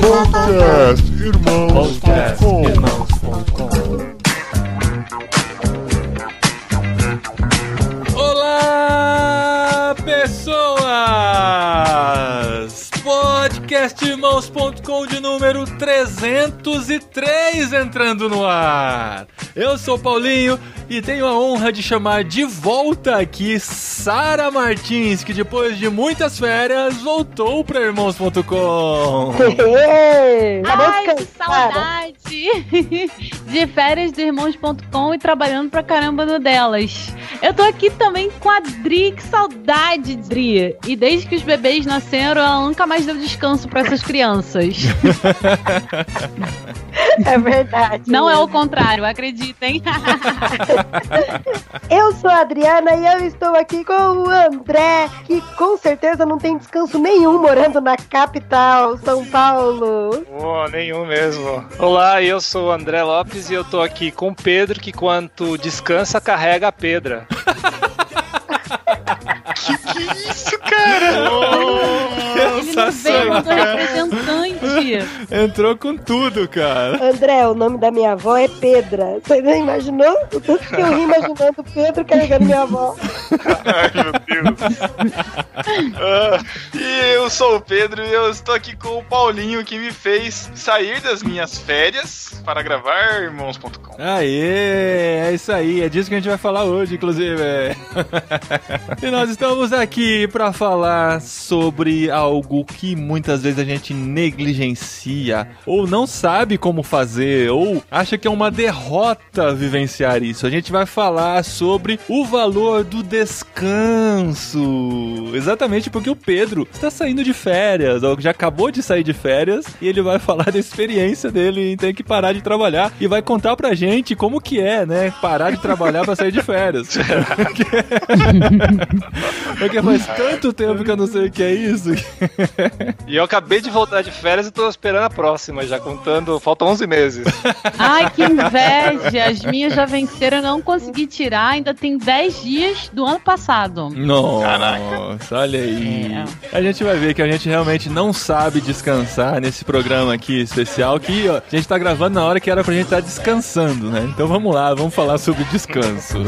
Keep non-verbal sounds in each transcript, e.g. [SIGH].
Podcast. Irmãos.com Olá, Podcastirmãos.com de número 303 entrando no ar. Eu sou o Paulinho e tenho a honra de chamar de volta aqui Sara Martins, que depois de muitas férias voltou para irmãos.com. [LAUGHS] Ai, que cansar. saudade [LAUGHS] de férias do irmãos.com e trabalhando pra caramba no delas. Eu tô aqui também com a Dri, que saudade, Dri. E desde que os bebês nasceram, ela nunca mais deu descanso pra essas crianças. [LAUGHS] É verdade. Não é o contrário, acreditem. [LAUGHS] Eu sou a Adriana e eu estou aqui com o André, que com certeza não tem descanso nenhum morando na capital, São Paulo. Oh, nenhum mesmo. Olá, eu sou o André Lopes e eu tô aqui com o Pedro, que quanto descansa, carrega a pedra. [LAUGHS] Ele não veio com representante. Entrou com tudo, cara. André, o nome da minha avó é Pedra. Você não imaginou? O tanto que eu ri imaginando Pedro carregando minha avó. Ai, meu Deus. Ah, e eu sou o Pedro e eu estou aqui com o Paulinho que me fez sair das minhas férias para gravar irmãos.com. Aê, é isso aí, é disso que a gente vai falar hoje, inclusive. [LAUGHS] e nós estamos aqui para falar sobre algo que muitas vezes a gente negligencia, ou não sabe como fazer, ou acha que é uma derrota vivenciar isso. A gente vai falar sobre o valor do descanso. Exatamente porque o Pedro está saindo de férias, ou já acabou de sair de férias, e ele vai falar da experiência dele em ter que parar de trabalhar e vai contar pra gente como que é, né? Parar de trabalhar pra sair de férias. [LAUGHS] [LAUGHS] [LAUGHS] Porque, porque faz tanto tempo que eu não sei o que é isso. E eu acabei de voltar de férias e tô esperando a próxima, já contando, faltam 11 meses. Ai, que inveja. As minhas já venceram, eu não consegui tirar. Ainda tem 10 dias do ano passado. Nossa, olha aí. A gente vai ver que a gente realmente não sabe descansar nesse programa aqui especial que ó, a gente tá gravando na hora que era pra gente estar tá descansando, né? Então vamos lá, vamos falar sobre descanso.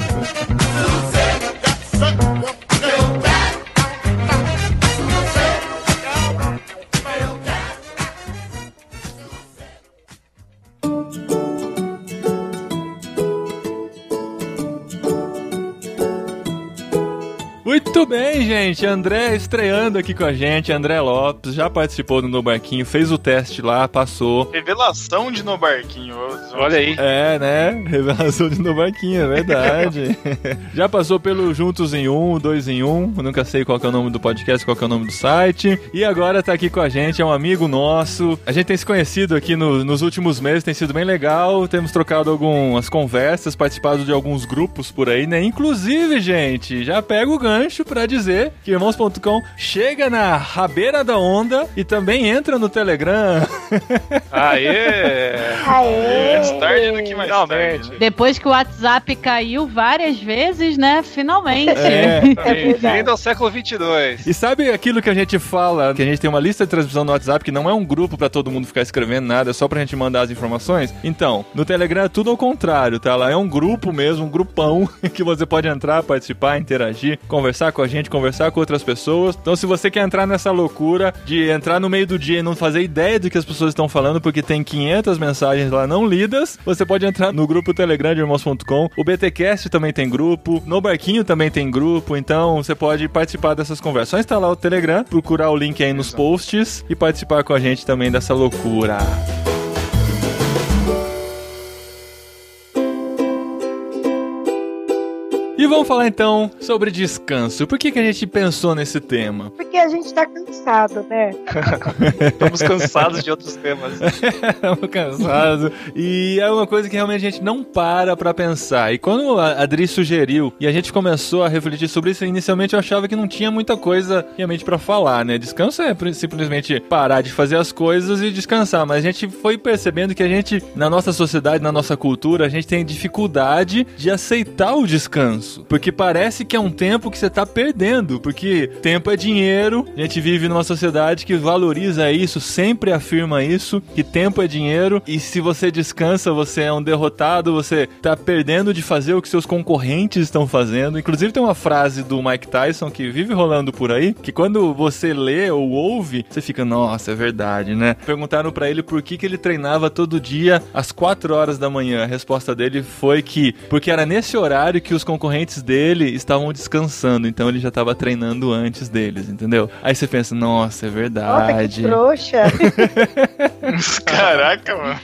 Muito bem, gente. André estreando aqui com a gente. André Lopes já participou do No Barquinho, fez o teste lá, passou. Revelação de No Barquinho. Olha aí. É, né? Revelação de No Barquinho, é verdade. [LAUGHS] já passou pelo Juntos em Um, Dois em Um. Eu nunca sei qual que é o nome do podcast, qual que é o nome do site. E agora tá aqui com a gente, é um amigo nosso. A gente tem se conhecido aqui no- nos últimos meses, tem sido bem legal. Temos trocado algumas conversas, participado de alguns grupos por aí, né? Inclusive, gente, já pega o gancho pra dizer que Irmãos.com chega na rabeira da onda e também entra no Telegram. [LAUGHS] Aê! Aê! Mais tarde do que mais Finalmente. tarde. né? Depois que o WhatsApp caiu várias vezes, né? Finalmente. É. [LAUGHS] Bem-vindo ao século 22. E sabe aquilo que a gente fala, que a gente tem uma lista de transmissão no WhatsApp, que não é um grupo pra todo mundo ficar escrevendo nada, é só pra gente mandar as informações? Então, no Telegram é tudo ao contrário, tá? Lá é um grupo mesmo, um grupão, [LAUGHS] que você pode entrar, participar, interagir, conversar com a gente, conversar com outras pessoas. Então, se você quer entrar nessa loucura de entrar no meio do dia e não fazer ideia do que as pessoas estão falando, porque tem 500 mensagens lá não lidas, você pode entrar no grupo Telegram de irmãos.com. O BTcast também tem grupo, no Barquinho também tem grupo, então você pode participar dessas conversas. Só instalar o Telegram, procurar o link aí nos posts e participar com a gente também dessa loucura. E vamos falar então sobre descanso. Por que, que a gente pensou nesse tema? Porque a gente tá cansado, né? [LAUGHS] Estamos cansados de outros temas. [LAUGHS] Estamos cansados. E é uma coisa que realmente a gente não para pra pensar. E quando a Adri sugeriu e a gente começou a refletir sobre isso, inicialmente eu achava que não tinha muita coisa realmente pra falar, né? Descanso é simplesmente parar de fazer as coisas e descansar. Mas a gente foi percebendo que a gente, na nossa sociedade, na nossa cultura, a gente tem dificuldade de aceitar o descanso. Isso. Porque parece que é um tempo que você tá perdendo. Porque tempo é dinheiro. A gente vive numa sociedade que valoriza isso, sempre afirma isso, que tempo é dinheiro. E se você descansa, você é um derrotado, você tá perdendo de fazer o que seus concorrentes estão fazendo. Inclusive tem uma frase do Mike Tyson que vive rolando por aí, que quando você lê ou ouve, você fica, nossa, é verdade, né? Perguntaram para ele por que, que ele treinava todo dia às 4 horas da manhã. A resposta dele foi que porque era nesse horário que os concorrentes dele estavam descansando, então ele já estava treinando antes deles, entendeu? Aí você pensa, nossa, é Nossa, que verdade. trouxa. [LAUGHS] [LAUGHS] Caraca, mano.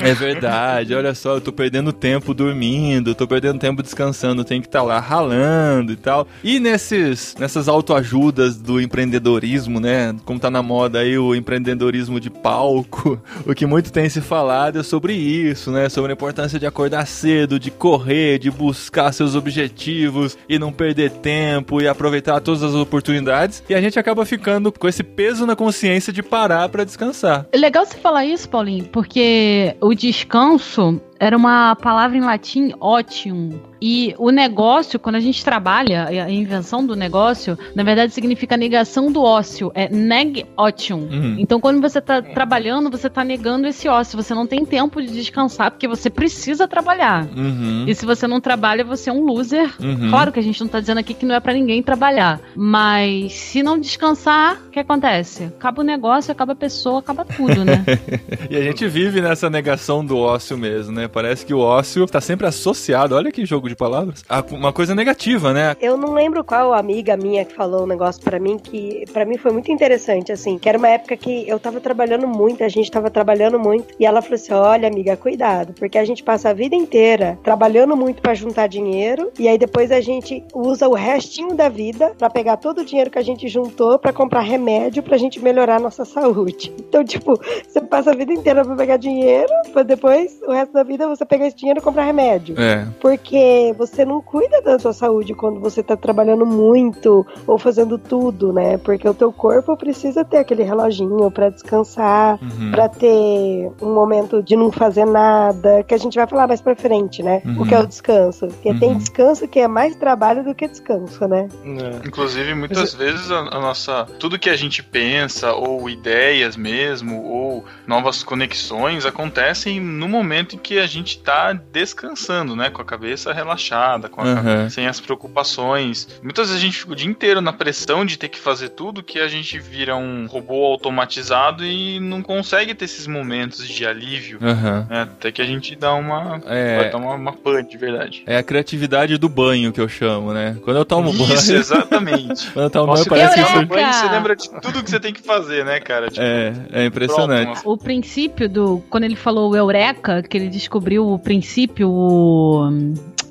É verdade, olha só, eu tô perdendo tempo dormindo, tô perdendo tempo descansando, tenho que estar lá ralando e tal. E nesses, nessas autoajudas do empreendedorismo, né? Como tá na moda aí o empreendedorismo de palco, [LAUGHS] o que muito tem se falado é sobre isso, né? Sobre a importância de acordar cedo, de correr, de buscar seus objetivos e não perder tempo e aproveitar todas as oportunidades. E a gente acaba ficando com esse peso na consciência de parar pra descansar. É legal você falar isso, Paulinho, porque o descanso era uma palavra em latim ótimo. E o negócio, quando a gente trabalha, a invenção do negócio, na verdade significa negação do ócio. É neg otium. Uhum. Então, quando você está trabalhando, você está negando esse ócio. Você não tem tempo de descansar, porque você precisa trabalhar. Uhum. E se você não trabalha, você é um loser. Uhum. Claro que a gente não tá dizendo aqui que não é pra ninguém trabalhar. Mas se não descansar, o que acontece? Acaba o negócio, acaba a pessoa, acaba tudo, né? [LAUGHS] E a gente vive nessa negação do ócio mesmo, né? Parece que o ócio está sempre associado, olha que jogo de palavras, a uma coisa negativa, né? Eu não lembro qual amiga minha que falou um negócio pra mim que pra mim foi muito interessante, assim, que era uma época que eu tava trabalhando muito, a gente tava trabalhando muito, e ela falou assim: olha, amiga, cuidado, porque a gente passa a vida inteira trabalhando muito pra juntar dinheiro, e aí depois a gente usa o restinho da vida pra pegar todo o dinheiro que a gente juntou pra comprar remédio pra gente melhorar a nossa saúde. [LAUGHS] Então, tipo, você passa a vida inteira pra pegar dinheiro, pra depois, o resto da vida, você pegar esse dinheiro e comprar remédio. É. Porque você não cuida da sua saúde quando você tá trabalhando muito ou fazendo tudo, né? Porque o teu corpo precisa ter aquele reloginho pra descansar, Uhum. pra ter um momento de não fazer nada, que a gente vai falar mais pra frente, né? Uhum. O que é o descanso. Porque Uhum. tem descanso que é mais trabalho do que descanso, né? Inclusive, muitas vezes a, a nossa. Tudo que a gente pensa, ou ideias mesmo, ou novas conexões, acontecem no momento em que a gente tá descansando, né? Com a cabeça relaxada, com a Uhum. cabeça sem as preocupações. Muitas vezes a gente fica o dia inteiro na pressão de ter que fazer tudo que a gente vira um robô automatizado e não consegue ter esses momentos de alívio. Aham. né? Até que a gente dá uma. É. Vai dar uma, uma pane de verdade. É a criatividade do banho que eu chamo, né? Quando eu tomo Isso, banho. exatamente. [LAUGHS] Quando eu tomo Nossa, banho, parece que banho, você lembra de tudo que você tem que fazer, né, cara? Tipo, É, é impressionante. pronto, O princípio do. Quando ele falou o Eureka, que ele descobriu o princípio, o.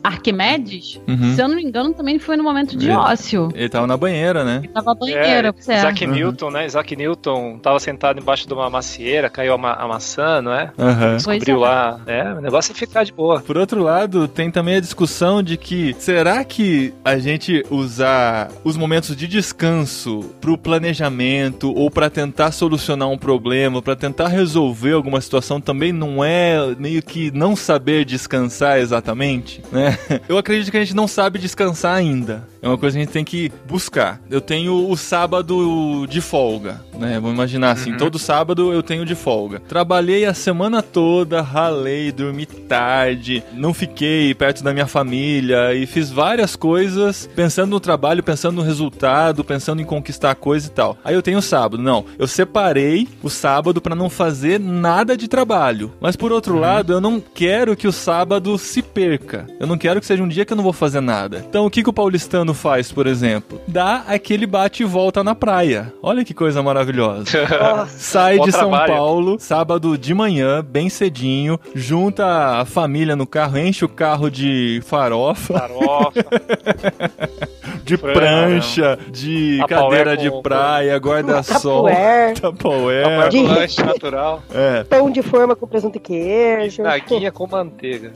Arquimedes, Uhum. se eu não me engano, também foi no momento de É. ócio. Ele tava na banheira, né? Ele tava banheira, É, certo? Isaac Uhum. Newton, né? Isaac Newton tava sentado embaixo de uma macieira, caiu a, ma a maçã, não é? Aham. Descobriu é. lá. É, o negócio é ficar de boa. Por outro lado, tem também a discussão de que será que a gente usar os momentos de descanso pro planejamento ou pra tentar solucionar um problema, pra tentar resolver alguma situação também não é meio que não saber descansar exatamente, né? [LAUGHS] Eu acredito que a gente não sabe descansar ainda. É uma coisa que a gente tem que buscar. Eu tenho o sábado de folga, né? Vamos imaginar assim, Uhum. todo sábado eu tenho de folga. Trabalhei a semana toda, ralei, dormi tarde, não fiquei perto da minha família e fiz várias coisas pensando no trabalho, pensando no resultado, pensando em conquistar a coisa e tal. Aí eu tenho o sábado. Não, eu separei o sábado pra não fazer nada de trabalho. Mas por outro lado, eu não quero que o sábado se perca. Eu não quero que seja um dia que eu não vou fazer nada. Então o que, que o paulistano faz, por exemplo? Dá aquele bate e volta na praia. Olha que coisa maravilhosa. [LAUGHS] Sai de São trabalho. Paulo, sábado de manhã, bem cedinho, junta a família no carro, enche o carro de farofa, Farofa. [LAUGHS] de prancha, de Tupperware cadeira de com- praia, guarda-sol, Tupperware, Tupperware. De- lanche natural. É. pão de forma com presunto e queijo. Naguinha com manteiga.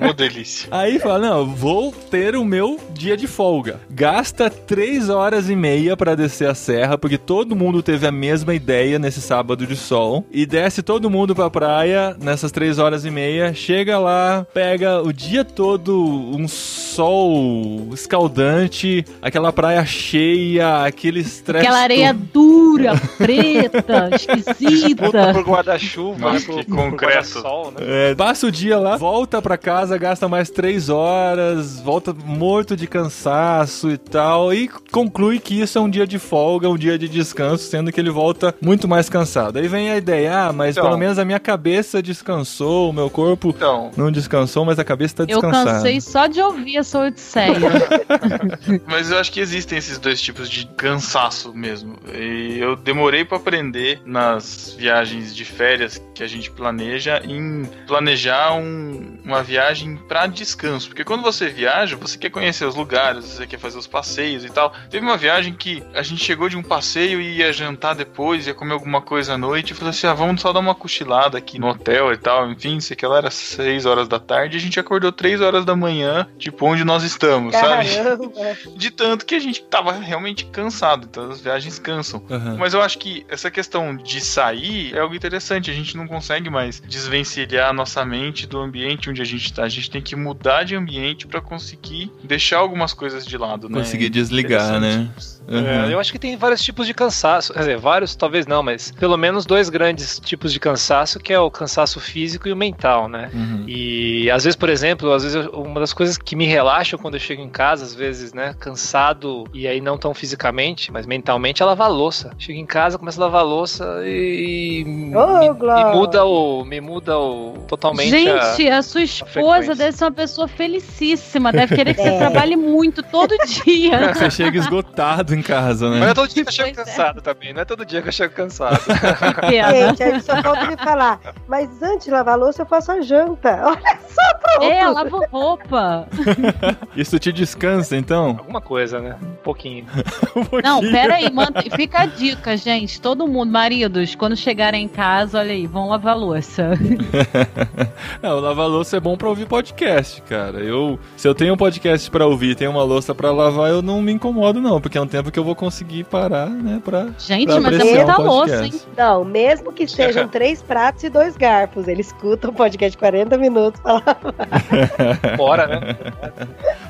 Uma delícia. Aí fala, não, vou ter o meu dia de folga. Gasta três horas e meia pra descer a serra, porque todo mundo teve a mesma ideia nesse sábado de sol. E desce todo mundo pra praia nessas três horas e meia. Chega lá, pega o dia todo um sol escaldante, aquela praia cheia, aquele estresse. Aquela areia dura, preta, Puta [LAUGHS] esquisita. por guarda-chuva, né? Que concreto. guarda-sol, né? É, passa o dia lá, volta pra casa, gasta mais três horas, volta morto de cansaço e tal, e conclui que isso é um dia de folga, um dia de descanso, sendo que ele volta muito mais cansado. Aí vem a ideia, ah, mas Então. pelo menos a minha cabeça descansou, o meu corpo Então, não descansou, mas a cabeça tá Eu descansada. cansei só de ouvir essa odisseia. [LAUGHS] mas eu acho que existem esses dois tipos de cansaço mesmo. E eu demorei pra aprender nas viagens de férias que a gente planeja em planejar um- uma viagem pra descanso. Porque quando você viaja, você quer conhecer os lugares, você quer fazer os passeios e tal. Teve uma viagem que a gente chegou de um passeio e ia jantar depois, ia comer alguma coisa à noite e falou assim: ah, vamos só dar uma cochilada aqui no hotel e tal. Enfim, sei que lá era 6 horas da tarde e a gente acordou 3 horas da manhã, tipo, onde nós estamos, sabe? Caramba. [LAUGHS] De tanto que a gente tava realmente cansado, então as viagens cansam. Aham. Mas eu acho que essa questão de sair é algo interessante. A gente não consegue mais desvencilhar a nossa mente do ambiente onde a gente tá. A gente tem que mudar de ambiente pra conseguir deixar algumas coisas de lado, né? Conseguir desligar, né? Interessante. Aham. É, eu acho que tem vários tipos de cansaço. Quer dizer, vários talvez não, mas pelo menos dois grandes tipos de cansaço, que é o cansaço físico e o mental, né? Uhum. E às vezes, por exemplo, às vezes eu- uma das coisas que me relaxam quando eu chego em casa, às vezes, né, cansado e aí não tão fisicamente, mas mentalmente, é lavar a louça. Chego em casa, começo a lavar a louça e me, Ô, me- me muda o me muda o totalmente Gente, a, a, sua esposa frequência. deve ser uma pessoa felicíssima. Deve querer que você [LAUGHS] É. trabalhe muito todo [LAUGHS] dia. Você chega esgotado em casa, Mas não é né? todo dia que eu chego Pois é. cansado também, não é todo dia que eu chego cansado. [LAUGHS] Gente, aí só falta me falar. Mas antes de lavar a louça, eu faço a janta. [LAUGHS] Olha só, pronto. É, lava roupa. [LAUGHS] Isso te descansa, então? Alguma coisa, né? Um pouquinho. Um Não, pouquinho. pera aí, manda- fica a dica, gente. Todo mundo, maridos, quando chegarem em casa, olha aí, vão lavar a louça. Não, lavar louça é bom pra ouvir podcast, cara. Eu, se eu tenho um podcast pra ouvir e tenho uma louça pra lavar, eu não me incomodo não, porque é um tempo que eu vou conseguir parar, né, pra... Gente, Pra mas é um louça, podcast. hein? Não, mesmo que sejam [LAUGHS] três pratos e dois garfos, ele escuta um podcast de 40 minutos pra lavar. [LAUGHS] Bora, né?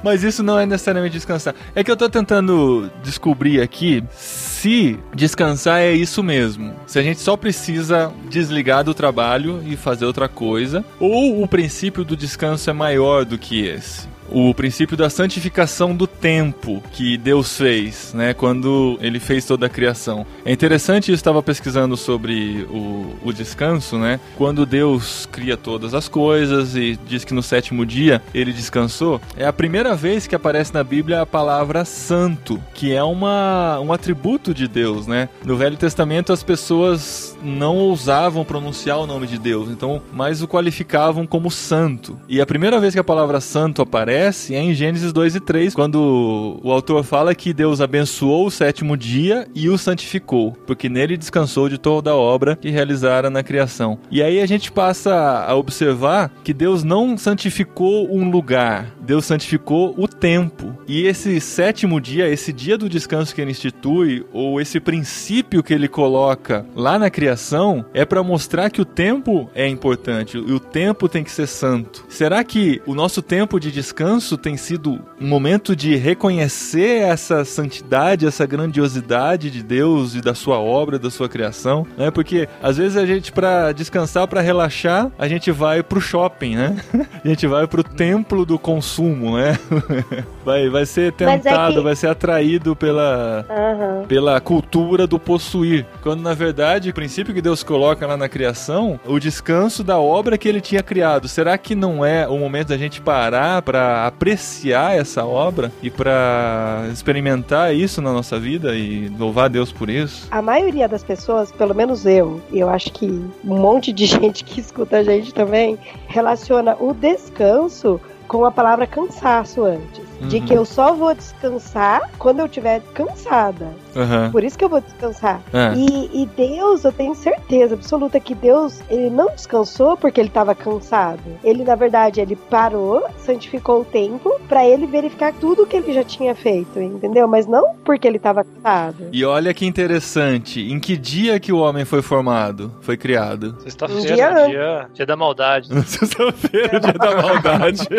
Mas isso não é necessariamente descansar. É que eu tô tentando descobrir aqui se descansar é isso mesmo. Se a gente só precisa desligar do trabalho e fazer outra coisa, ou o princípio do descanso é maior do que esse. O princípio da santificação do tempo que Deus fez, né, quando ele fez toda a criação. É interessante, eu estava pesquisando sobre o, o descanso, né? Quando Deus cria todas as coisas e diz que no sétimo dia ele descansou, é a primeira vez que aparece na Bíblia a palavra santo, que é uma, um atributo de Deus, né? No Velho Testamento as pessoas não ousavam pronunciar o nome de Deus, então mais o qualificavam como santo. E a primeira vez que a palavra santo aparece é em Gênesis 2 e 3, quando o autor fala que Deus abençoou o sétimo dia e o santificou, porque nele descansou de toda a obra que realizara na criação. E aí a gente passa a observar que Deus não santificou um lugar, Deus santificou o tempo. E esse sétimo dia, esse dia do descanso que ele institui, ou esse princípio que ele coloca lá na criação, é para mostrar que o tempo é importante e o tempo tem que ser santo. Será que o nosso tempo de descanso tem sido um momento de reconhecer essa santidade, essa grandiosidade de Deus e da sua obra, da sua criação? Né? Porque às vezes a gente, para descansar, para relaxar, a gente vai pro shopping, né? [LAUGHS] A gente vai pro templo do consumo, né? [LAUGHS] Vai, vai ser Mas é tentado, que- vai ser atraído pela, Aham. pela cultura do possuir. Quando na verdade o princípio que Deus coloca lá na criação, o descanso da obra que ele tinha criado. Será que não é o momento da gente parar para apreciar essa obra e para experimentar isso na nossa vida e louvar Deus por isso? A maioria das pessoas, pelo menos eu, e eu acho que um monte de [LAUGHS] gente que escuta a gente também, relaciona o descanso com a palavra cansaço antes. De Uhum. que eu só vou descansar quando eu estiver cansada. Aham. Por isso que eu vou descansar. É. E, e Deus, eu tenho certeza absoluta que Deus, ele não descansou porque ele estava cansado. Ele, na verdade, ele parou, santificou o tempo pra ele verificar tudo que ele já tinha feito, entendeu? Mas não porque ele estava cansado. E olha que interessante, em que dia que o homem foi formado, foi criado? Um [LAUGHS] Sexta-feira, dia dia, dia, dia da maldade. Sexta-feira, dia da maldade. [LAUGHS]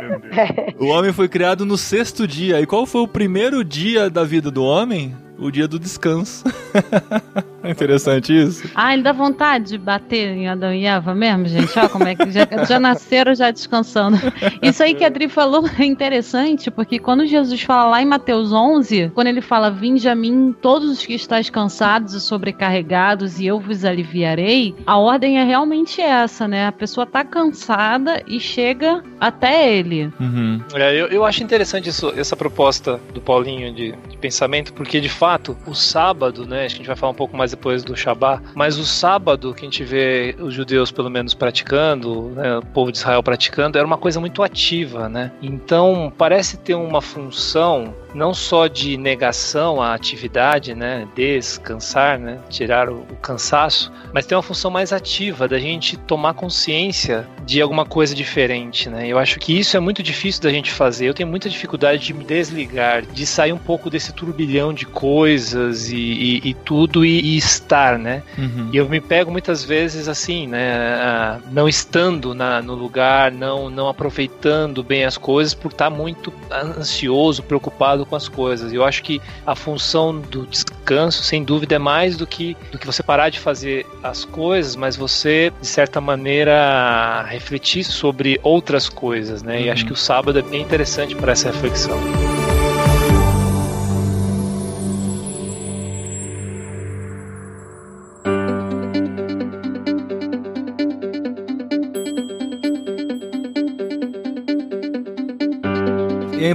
Meu Deus. O homem foi criado no sexto dia. E qual foi o primeiro dia da vida do homem? O dia do descanso. [LAUGHS] é interessante isso. Ah, ele dá vontade de bater em Adão e Eva mesmo, gente. Ó, como é que já, já nasceram já descansando. Isso aí que a Adri falou é interessante, porque quando Jesus fala lá em Mateus 11, quando ele fala: Vinde a mim todos os que estáis cansados e sobrecarregados, e eu vos aliviarei, a ordem é realmente essa, né? A pessoa tá cansada e chega até ele. Uhum. É, eu, eu acho interessante isso- essa proposta do Paulinho de, de pensamento, porque de fato, o sábado, né? Acho que a gente vai falar um pouco mais depois do Shabá, mas o sábado que a gente vê os judeus pelo menos praticando, né, o povo de Israel praticando, era uma coisa muito ativa, né? Então parece ter uma função não só de negação à atividade, né, descansar, né, tirar o, o cansaço, mas tem uma função mais ativa da gente tomar consciência de alguma coisa diferente, né? Eu acho que isso é muito difícil da gente fazer. Eu tenho muita dificuldade de me desligar, de sair um pouco desse turbilhão de coisas e, e- e tudo e, e estar, né? Uhum. E eu me pego muitas vezes assim, né? Não estando na- no lugar, não, não aproveitando bem as coisas por estar muito ansioso, preocupado com as coisas. E eu acho que a função do descanso, sem dúvida, é mais do que, do que você parar de fazer as coisas, mas você, de certa maneira, refletir sobre outras coisas, né? E Uhum. acho que o sábado é bem interessante para essa reflexão.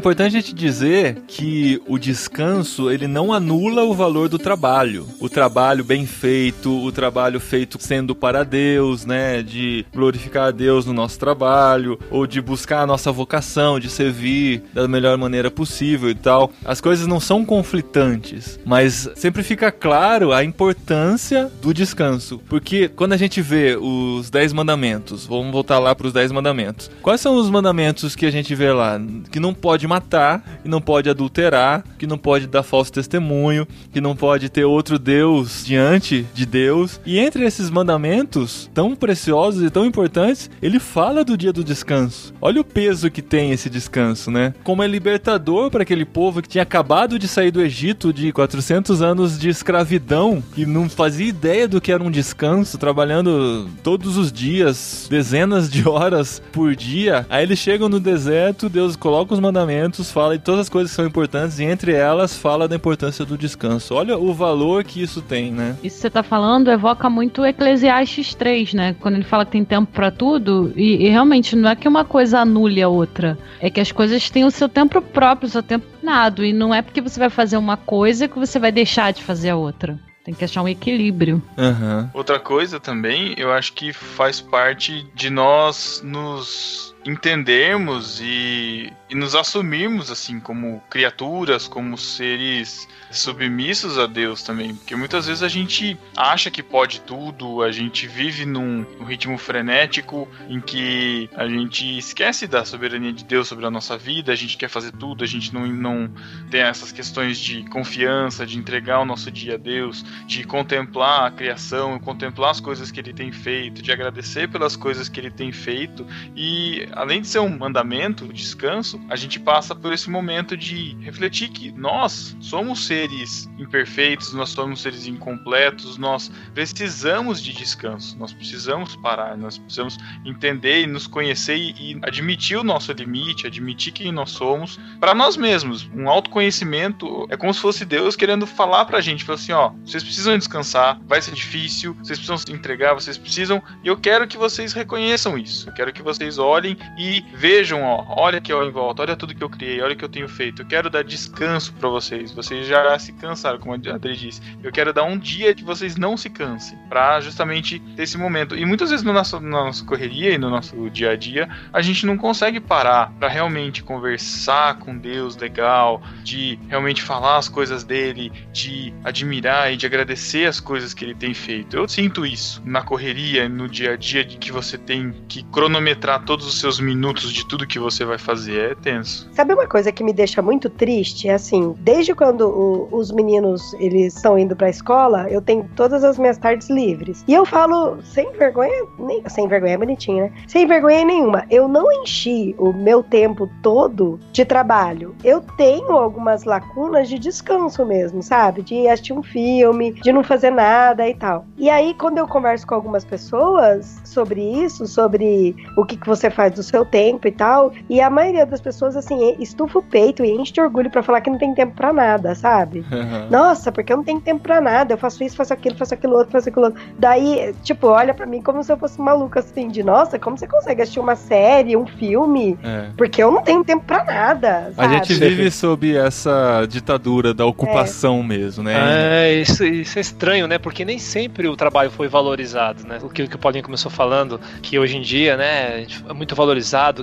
Importante a gente dizer que o descanso, ele não anula o valor do trabalho. O trabalho bem feito, o trabalho feito sendo para Deus, né? De glorificar a Deus no nosso trabalho, ou de buscar a nossa vocação, de servir da melhor maneira possível e tal. As coisas não são conflitantes, mas sempre fica claro a importância do descanso. Porque quando a gente vê os 10 mandamentos, vamos voltar lá para os 10 mandamentos. Quais são os mandamentos que a gente vê lá? Que não pode matar, que não pode adulterar, que não pode dar falso testemunho, que não pode ter outro Deus diante de Deus. E entre esses mandamentos tão preciosos e tão importantes, ele fala do dia do descanso. Olha o peso que tem esse descanso, né? Como é libertador para aquele povo que tinha acabado de sair do Egito de 400 anos de escravidão, que não fazia ideia do que era um descanso, trabalhando todos os dias, dezenas de horas por dia. Aí eles chegam no deserto, Deus coloca os mandamentos, fala de todas as coisas que são importantes e entre elas fala da importância do descanso. Olha o valor que isso tem, né? Isso que você tá falando evoca muito Eclesiastes 3, né? Quando ele fala que tem tempo pra tudo, e, e realmente não é que uma coisa anule a outra, é que as coisas têm o seu tempo próprio, o seu tempo nado, e não é porque você vai fazer uma coisa que você vai deixar de fazer a outra. Tem que achar um equilíbrio. Aham. Outra coisa também, eu acho que faz parte de nós nos entendermos e, e nos assumirmos assim como criaturas, como seres submissos a Deus também, porque muitas vezes a gente acha que pode tudo, a gente vive num, ritmo frenético em que a gente esquece da soberania de Deus sobre a nossa vida, a gente quer fazer tudo, a gente não, não tem essas questões de confiança, de entregar o nosso dia a Deus, de contemplar a criação, contemplar as coisas que ele tem feito, de agradecer pelas coisas que ele tem feito e além de ser um mandamento, o descanso, a gente passa por esse momento de refletir que nós somos seres imperfeitos, nós somos seres incompletos, nós precisamos de descanso, nós precisamos parar, nós precisamos entender e nos conhecer e, e admitir o nosso limite, admitir quem nós somos para nós mesmos. Um autoconhecimento é como se fosse Deus querendo falar pra gente, falar assim, ó, vocês precisam descansar, vai ser difícil, vocês precisam se entregar, vocês precisam, e eu quero que vocês reconheçam isso. Eu quero que vocês olhem e vejam, ó, olha aqui ó, em volta, olha tudo que eu criei, olha o que eu tenho feito. Eu quero dar descanso para vocês. Vocês já se cansaram, como a Adri disse. Eu quero dar um dia que vocês não se cansem, para justamente esse momento. E muitas vezes no nosso, na nossa correria e no nosso dia a dia, a gente não consegue parar para realmente conversar com Deus legal, de realmente falar as coisas dele, de admirar e de agradecer as coisas que ele tem feito. Eu sinto isso na correria, no dia a dia, de que você tem que cronometrar todos os seus minutos de tudo que você vai fazer. É tenso. Sabe uma coisa que me deixa muito triste? É assim, desde quando o- os meninos eles estão indo pra escola, eu tenho todas as minhas tardes livres. E eu falo sem vergonha, nem, sem vergonha é bonitinho, né? Sem vergonha nenhuma. Eu não enchi o meu tempo todo de trabalho. Eu tenho algumas lacunas de descanso mesmo, sabe? De assistir um filme, de não fazer nada e tal. E aí, quando eu converso com algumas pessoas sobre isso, sobre o que, que você faz do seu tempo e tal, e a maioria das pessoas, assim, estufa o peito e enche de orgulho pra falar que não tem tempo pra nada, sabe? Nossa, porque eu não tenho tempo pra nada, eu faço isso, faço aquilo, faço aquilo outro, faço aquilo outro. Daí, tipo, olha pra mim como se eu fosse maluca, assim, de nossa, como você consegue assistir uma série, um filme? É. Porque eu não tenho tempo pra nada, A sabe? gente vive sob essa ditadura da ocupação mesmo, né? É, isso, isso é estranho, né? Porque nem sempre o trabalho foi valorizado, né? O que, o que o Paulinho começou falando, que hoje em dia, né, a gente- é muito valorizado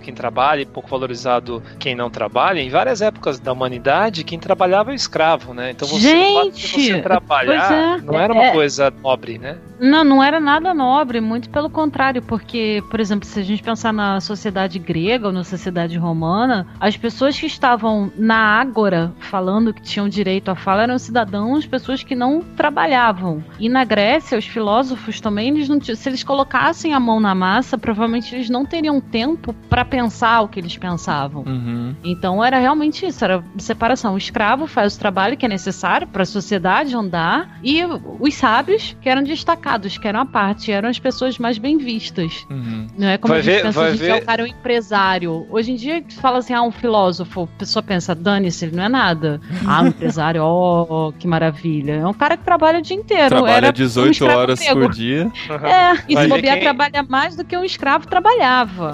quem trabalha e pouco valorizado quem não trabalha. Em várias épocas da humanidade, quem trabalhava é escravo, né? Então você, Gente, você trabalhar pois é. não era uma É. coisa nobre, né? Não, não era nada nobre, muito pelo contrário, porque, por exemplo, se a gente pensar na sociedade grega ou na sociedade romana, as pessoas que estavam na ágora falando que tinham direito à fala eram cidadãos, pessoas que não trabalhavam. E na Grécia, os filósofos também, eles não se eles colocassem a mão na massa, provavelmente eles não teriam tempo para pensar o que eles pensavam. Uhum. Então era realmente isso, era separação. O escravo faz o trabalho que é necessário para a sociedade andar e os sábios, que eram destacados, que eram a parte, eram as pessoas mais bem vistas. Uhum. Não é como Vai a gente ver- pensa, a gente ver- é o cara é um empresário. Hoje em dia, fala assim, ah, um filósofo, a pessoa pensa, dane-se, ele não é nada. [LAUGHS] Ah, um empresário, ó, que maravilha. É um cara que trabalha o dia inteiro. Trabalha era um 18 escravo horas por dia. É, e se bobear, quem- trabalha mais do que um escravo trabalhava.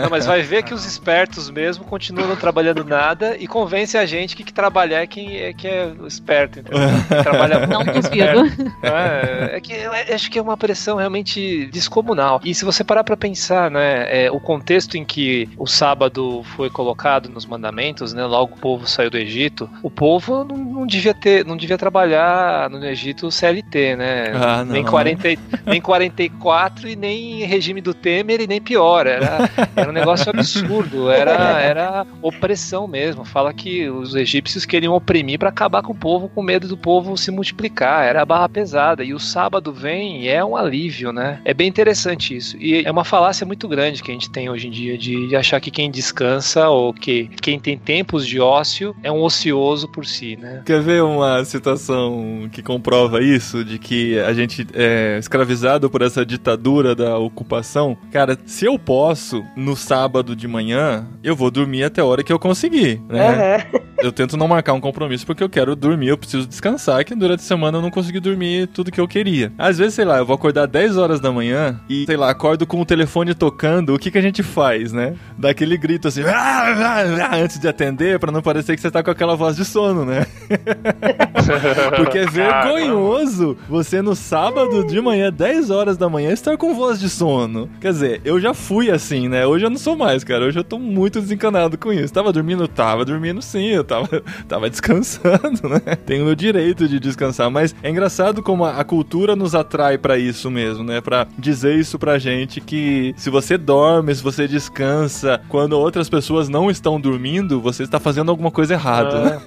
Não, mas vai ver que os espertos mesmo continuam não trabalhando nada e convence a gente que, que trabalhar é quem é, que é o esperto. Entendeu? Quem trabalha Não muito é duvido. É, é que eu acho que é uma pressão realmente descomunal. E se você parar pra pensar, né, é, o contexto em que o sábado foi colocado nos mandamentos, né, logo o povo saiu do Egito, o povo não, não devia ter, não devia trabalhar no Egito CLT, né? Ah, não. nem 40, e- nem 44 e nem regime do Temer e nem pior. Era, era um negócio absurdo, era, era opressão mesmo. Fala que os egípcios queriam oprimir pra acabar com o povo, com medo do povo se multiplicar. Era barra pesada. E o sábado vem e é um alívio, né? É bem interessante isso. E é uma falácia muito grande que a gente tem hoje em dia de, achar que quem descansa ou que quem tem tempos de ócio é um ocioso por si, né? Quer ver uma situação que comprova isso? De que a gente é escravizado por essa ditadura da ocupação? Cara, se eu posso, no sábado de manhã, eu vou dormir até a hora que eu conseguir, né? Aham. Eu tento não marcar um compromisso porque eu quero dormir, eu preciso descansar, que durante a semana eu não consegui dormir tudo que eu queria. Às vezes, sei lá, eu vou acordar 10 horas da manhã e, sei lá, acordo com o telefone tocando, o que que a gente faz, né? Dá aquele grito assim, "Ah, ah, ah", antes de atender, pra não parecer que você tá com aquela voz de sono, né? [LAUGHS] Porque é vergonhoso você no sábado de manhã, 10 horas da manhã, estar com voz de sono. Quer dizer, eu já fui assim, né? Hoje eu não sou mais, cara. Hoje eu tô muito desencanado com isso. Tava dormindo? Tava dormindo sim. Eu tava, [LAUGHS] tava descansando, né? Tenho o direito de descansar. Mas é engraçado como a, a cultura nos atrai pra isso mesmo, né? Pra dizer isso pra gente que se você dorme, se você descansa, quando outras pessoas não estão dormindo, você está fazendo alguma coisa errada, né?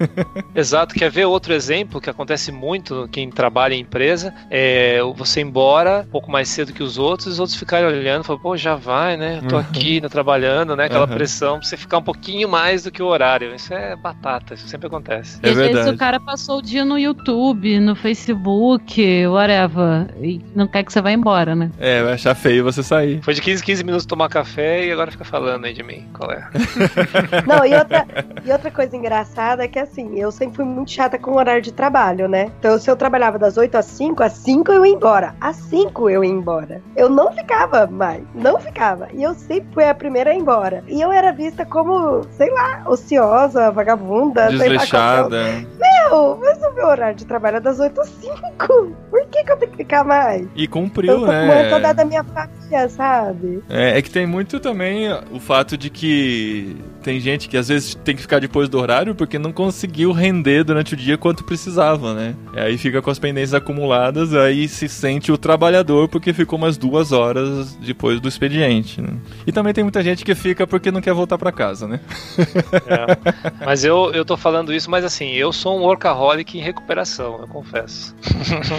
Exato, quer ver outro exemplo que acontece muito quem trabalha em empresa? É você ir embora um pouco mais cedo que os outros, e os outros ficarem olhando, falando, pô, já vai, né? Eu tô aqui né, trabalhando, né? Aquela Uhum. pressão pra você ficar um pouquinho mais do que o horário. Isso é batata. isso sempre acontece. É e às vezes o cara passou o dia no YouTube, no Facebook, whatever, e não quer que você vá embora, né? É, vai achar feio você sair. Foi de 15 15 minutos tomar café e agora fica falando aí de mim. Qual é? [LAUGHS] Não, e outra, e outra coisa engraçada é que assim, eu sempre fui muito chata com o horário de trabalho, né? Então, se eu trabalhava das 8 às 5, às 5 eu ia embora. Às 5 eu ia embora. Eu não ficava mais. Não ficava. E eu sempre fui a primeira a ir embora. E eu era vista como, sei lá, ociosa, vagabunda, lá. Desleixada. Meu, mas o meu horário de trabalho é das 8 às 5. Por que, que eu tenho que ficar mais? E Eu cumpriu, com né? saudade da minha família, sabe? É, é que tem muito também o fato de que tem gente que às vezes tem que ficar depois do horário porque não conseguiu render durante o dia quanto precisava, né? E aí fica com as pendências acumuladas, aí se sente o trabalhador porque ficou umas duas horas depois do expediente. Né? E também tem muita gente que fica porque não quer voltar pra casa, né? [LAUGHS] É. Mas eu, eu tô falando isso, mas assim, eu sou um workaholic em recuperação, eu confesso.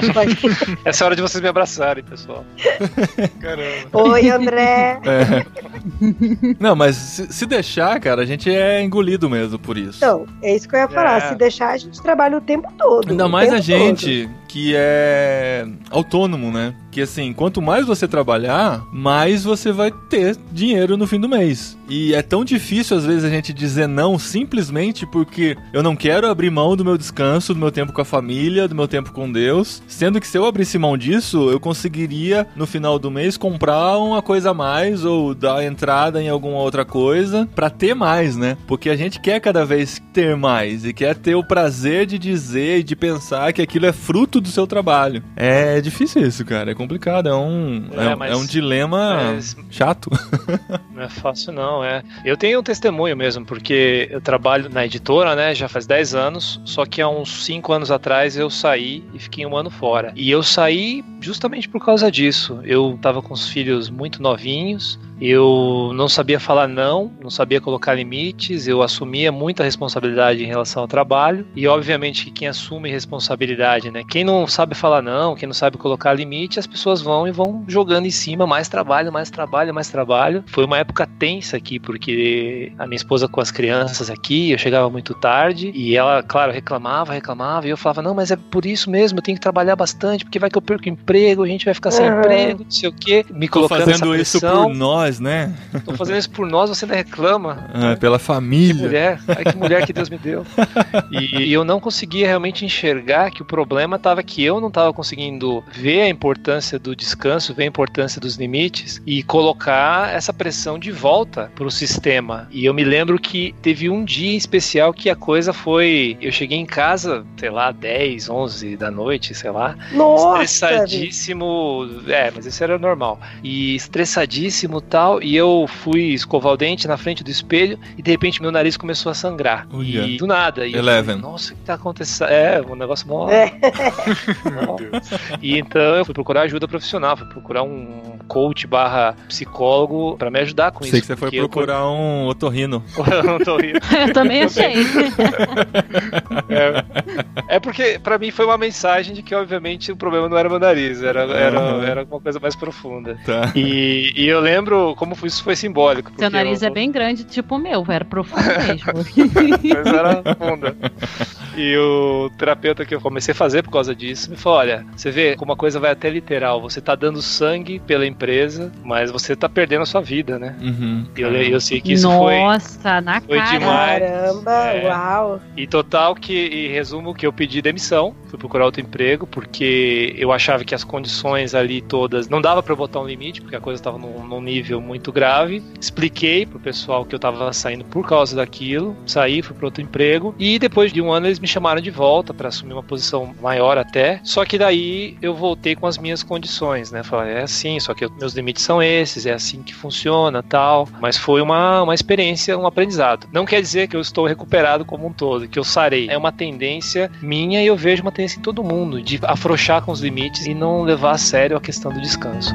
[LAUGHS] Essa é a hora de vocês me abraçarem, pessoal. Caramba. Oi, André. É. Não, mas se, se deixar, cara, a gente é engolido mesmo por isso. Então, é isso que eu ia falar. É. Se deixar, a gente trabalha o tempo todo. Ainda mais a gente que é autônomo, né? Que assim, quanto mais você trabalhar, mais você vai ter dinheiro no fim do mês. E é tão difícil às vezes a gente dizer não simplesmente porque eu não quero abrir mão do meu descanso, do meu tempo com a família, do meu tempo com Deus. Sendo que se eu abrisse mão disso, eu conseguiria no final do mês comprar uma coisa a mais ou dar entrada em alguma outra coisa pra ter mais, né? Porque a gente quer cada vez ter mais e quer ter o prazer de dizer e de pensar que aquilo é fruto do seu trabalho. É difícil isso, cara. É complicado. É um, É, é, mas- é um dilema mas- chato. [LAUGHS] Não é fácil, não, é. Eu tenho um testemunho mesmo, porque eu trabalho na editora, né, já faz 10 anos, só que há uns 5 anos atrás eu saí e fiquei um ano fora. E eu saí justamente por causa disso. Eu tava com os filhos muito novinhos, eu não sabia falar não, não sabia colocar limites, eu assumia muita responsabilidade em relação ao trabalho, e obviamente que quem assume responsabilidade, né, quem não sabe falar não, quem não sabe colocar limite, as pessoas vão e vão jogando em cima mais trabalho, mais trabalho, mais trabalho. Foi uma época tensa aqui, porque a minha esposa com as crianças aqui, eu chegava muito tarde, e ela, claro, reclamava, reclamava, e eu falava, não, mas é por isso mesmo, eu tenho que trabalhar bastante, porque vai que eu perco o emprego, a gente vai ficar sem Uhum. emprego, não sei o quê, me Tô colocando fazendo essa isso pressão. por nós, né? Tô fazendo isso por nós, você ainda reclama. Ah, pela Que família. mulher, ai que mulher que Deus me deu. E, e eu não conseguia realmente enxergar que o problema estava que eu não estava conseguindo ver a importância do descanso, ver a importância dos limites e colocar essa pressão de volta pro sistema. E eu me lembro que teve um dia especial que a coisa foi. Eu cheguei em casa, sei lá, 10, 11 da noite, sei lá, Nossa, estressadíssimo. É, mas isso era normal. E estressadíssimo tal. E eu fui escovar o dente na frente do espelho e de repente meu nariz começou a sangrar. Uia. E do nada. E eu Eleven. falei, Nossa, o que tá acontecendo? É, um negócio mó. É. [LAUGHS] mó- E então eu fui procurar ajuda profissional, fui procurar um coach barra psicólogo pra me ajudar com Sei isso. que você foi porque eu- procurar um otorrino. [LAUGHS] tô rindo. [LAUGHS] Eu também achei. É, é porque pra mim foi uma mensagem de que obviamente o problema não era meu nariz, era, era, Uhum. era uma coisa mais profunda. Tá. E, e eu lembro como foi- isso foi simbólico. Seu nariz eu, é bem grande, tipo o meu, era profundo [LAUGHS] mesmo. Mas era funda. E o terapeuta que eu comecei a fazer por causa disso me falou: olha, você vê como a coisa vai até literal. Você tá dando sangue pela empresa, mas você tá perdendo a sua vida, né? Uhum. E eu, eu sei que isso foi. Nossa, na foi cara. demais. Caramba, É. uau. E total que, e resumo que eu pedi demissão, fui procurar outro emprego, porque eu achava que as condições ali todas não dava pra eu botar um limite, porque a coisa estava num, num nível muito grave. Expliquei pro pessoal que eu tava saindo por causa daquilo, saí, fui para outro emprego, e depois de um ano eles me chamaram de volta para assumir uma posição maior até. Só que daí eu voltei com as minhas condições, né? Falei, é assim, só que eu- meus limites são esses, é assim que funciona, tal. Mas foi uma, uma experiência, um aprendizado. Não quer dizer que eu estou recuperado como um todo, que eu sarei. É uma tendência minha e eu vejo uma tendência em todo mundo de afrouxar com os limites e não levar a sério a questão do descanso.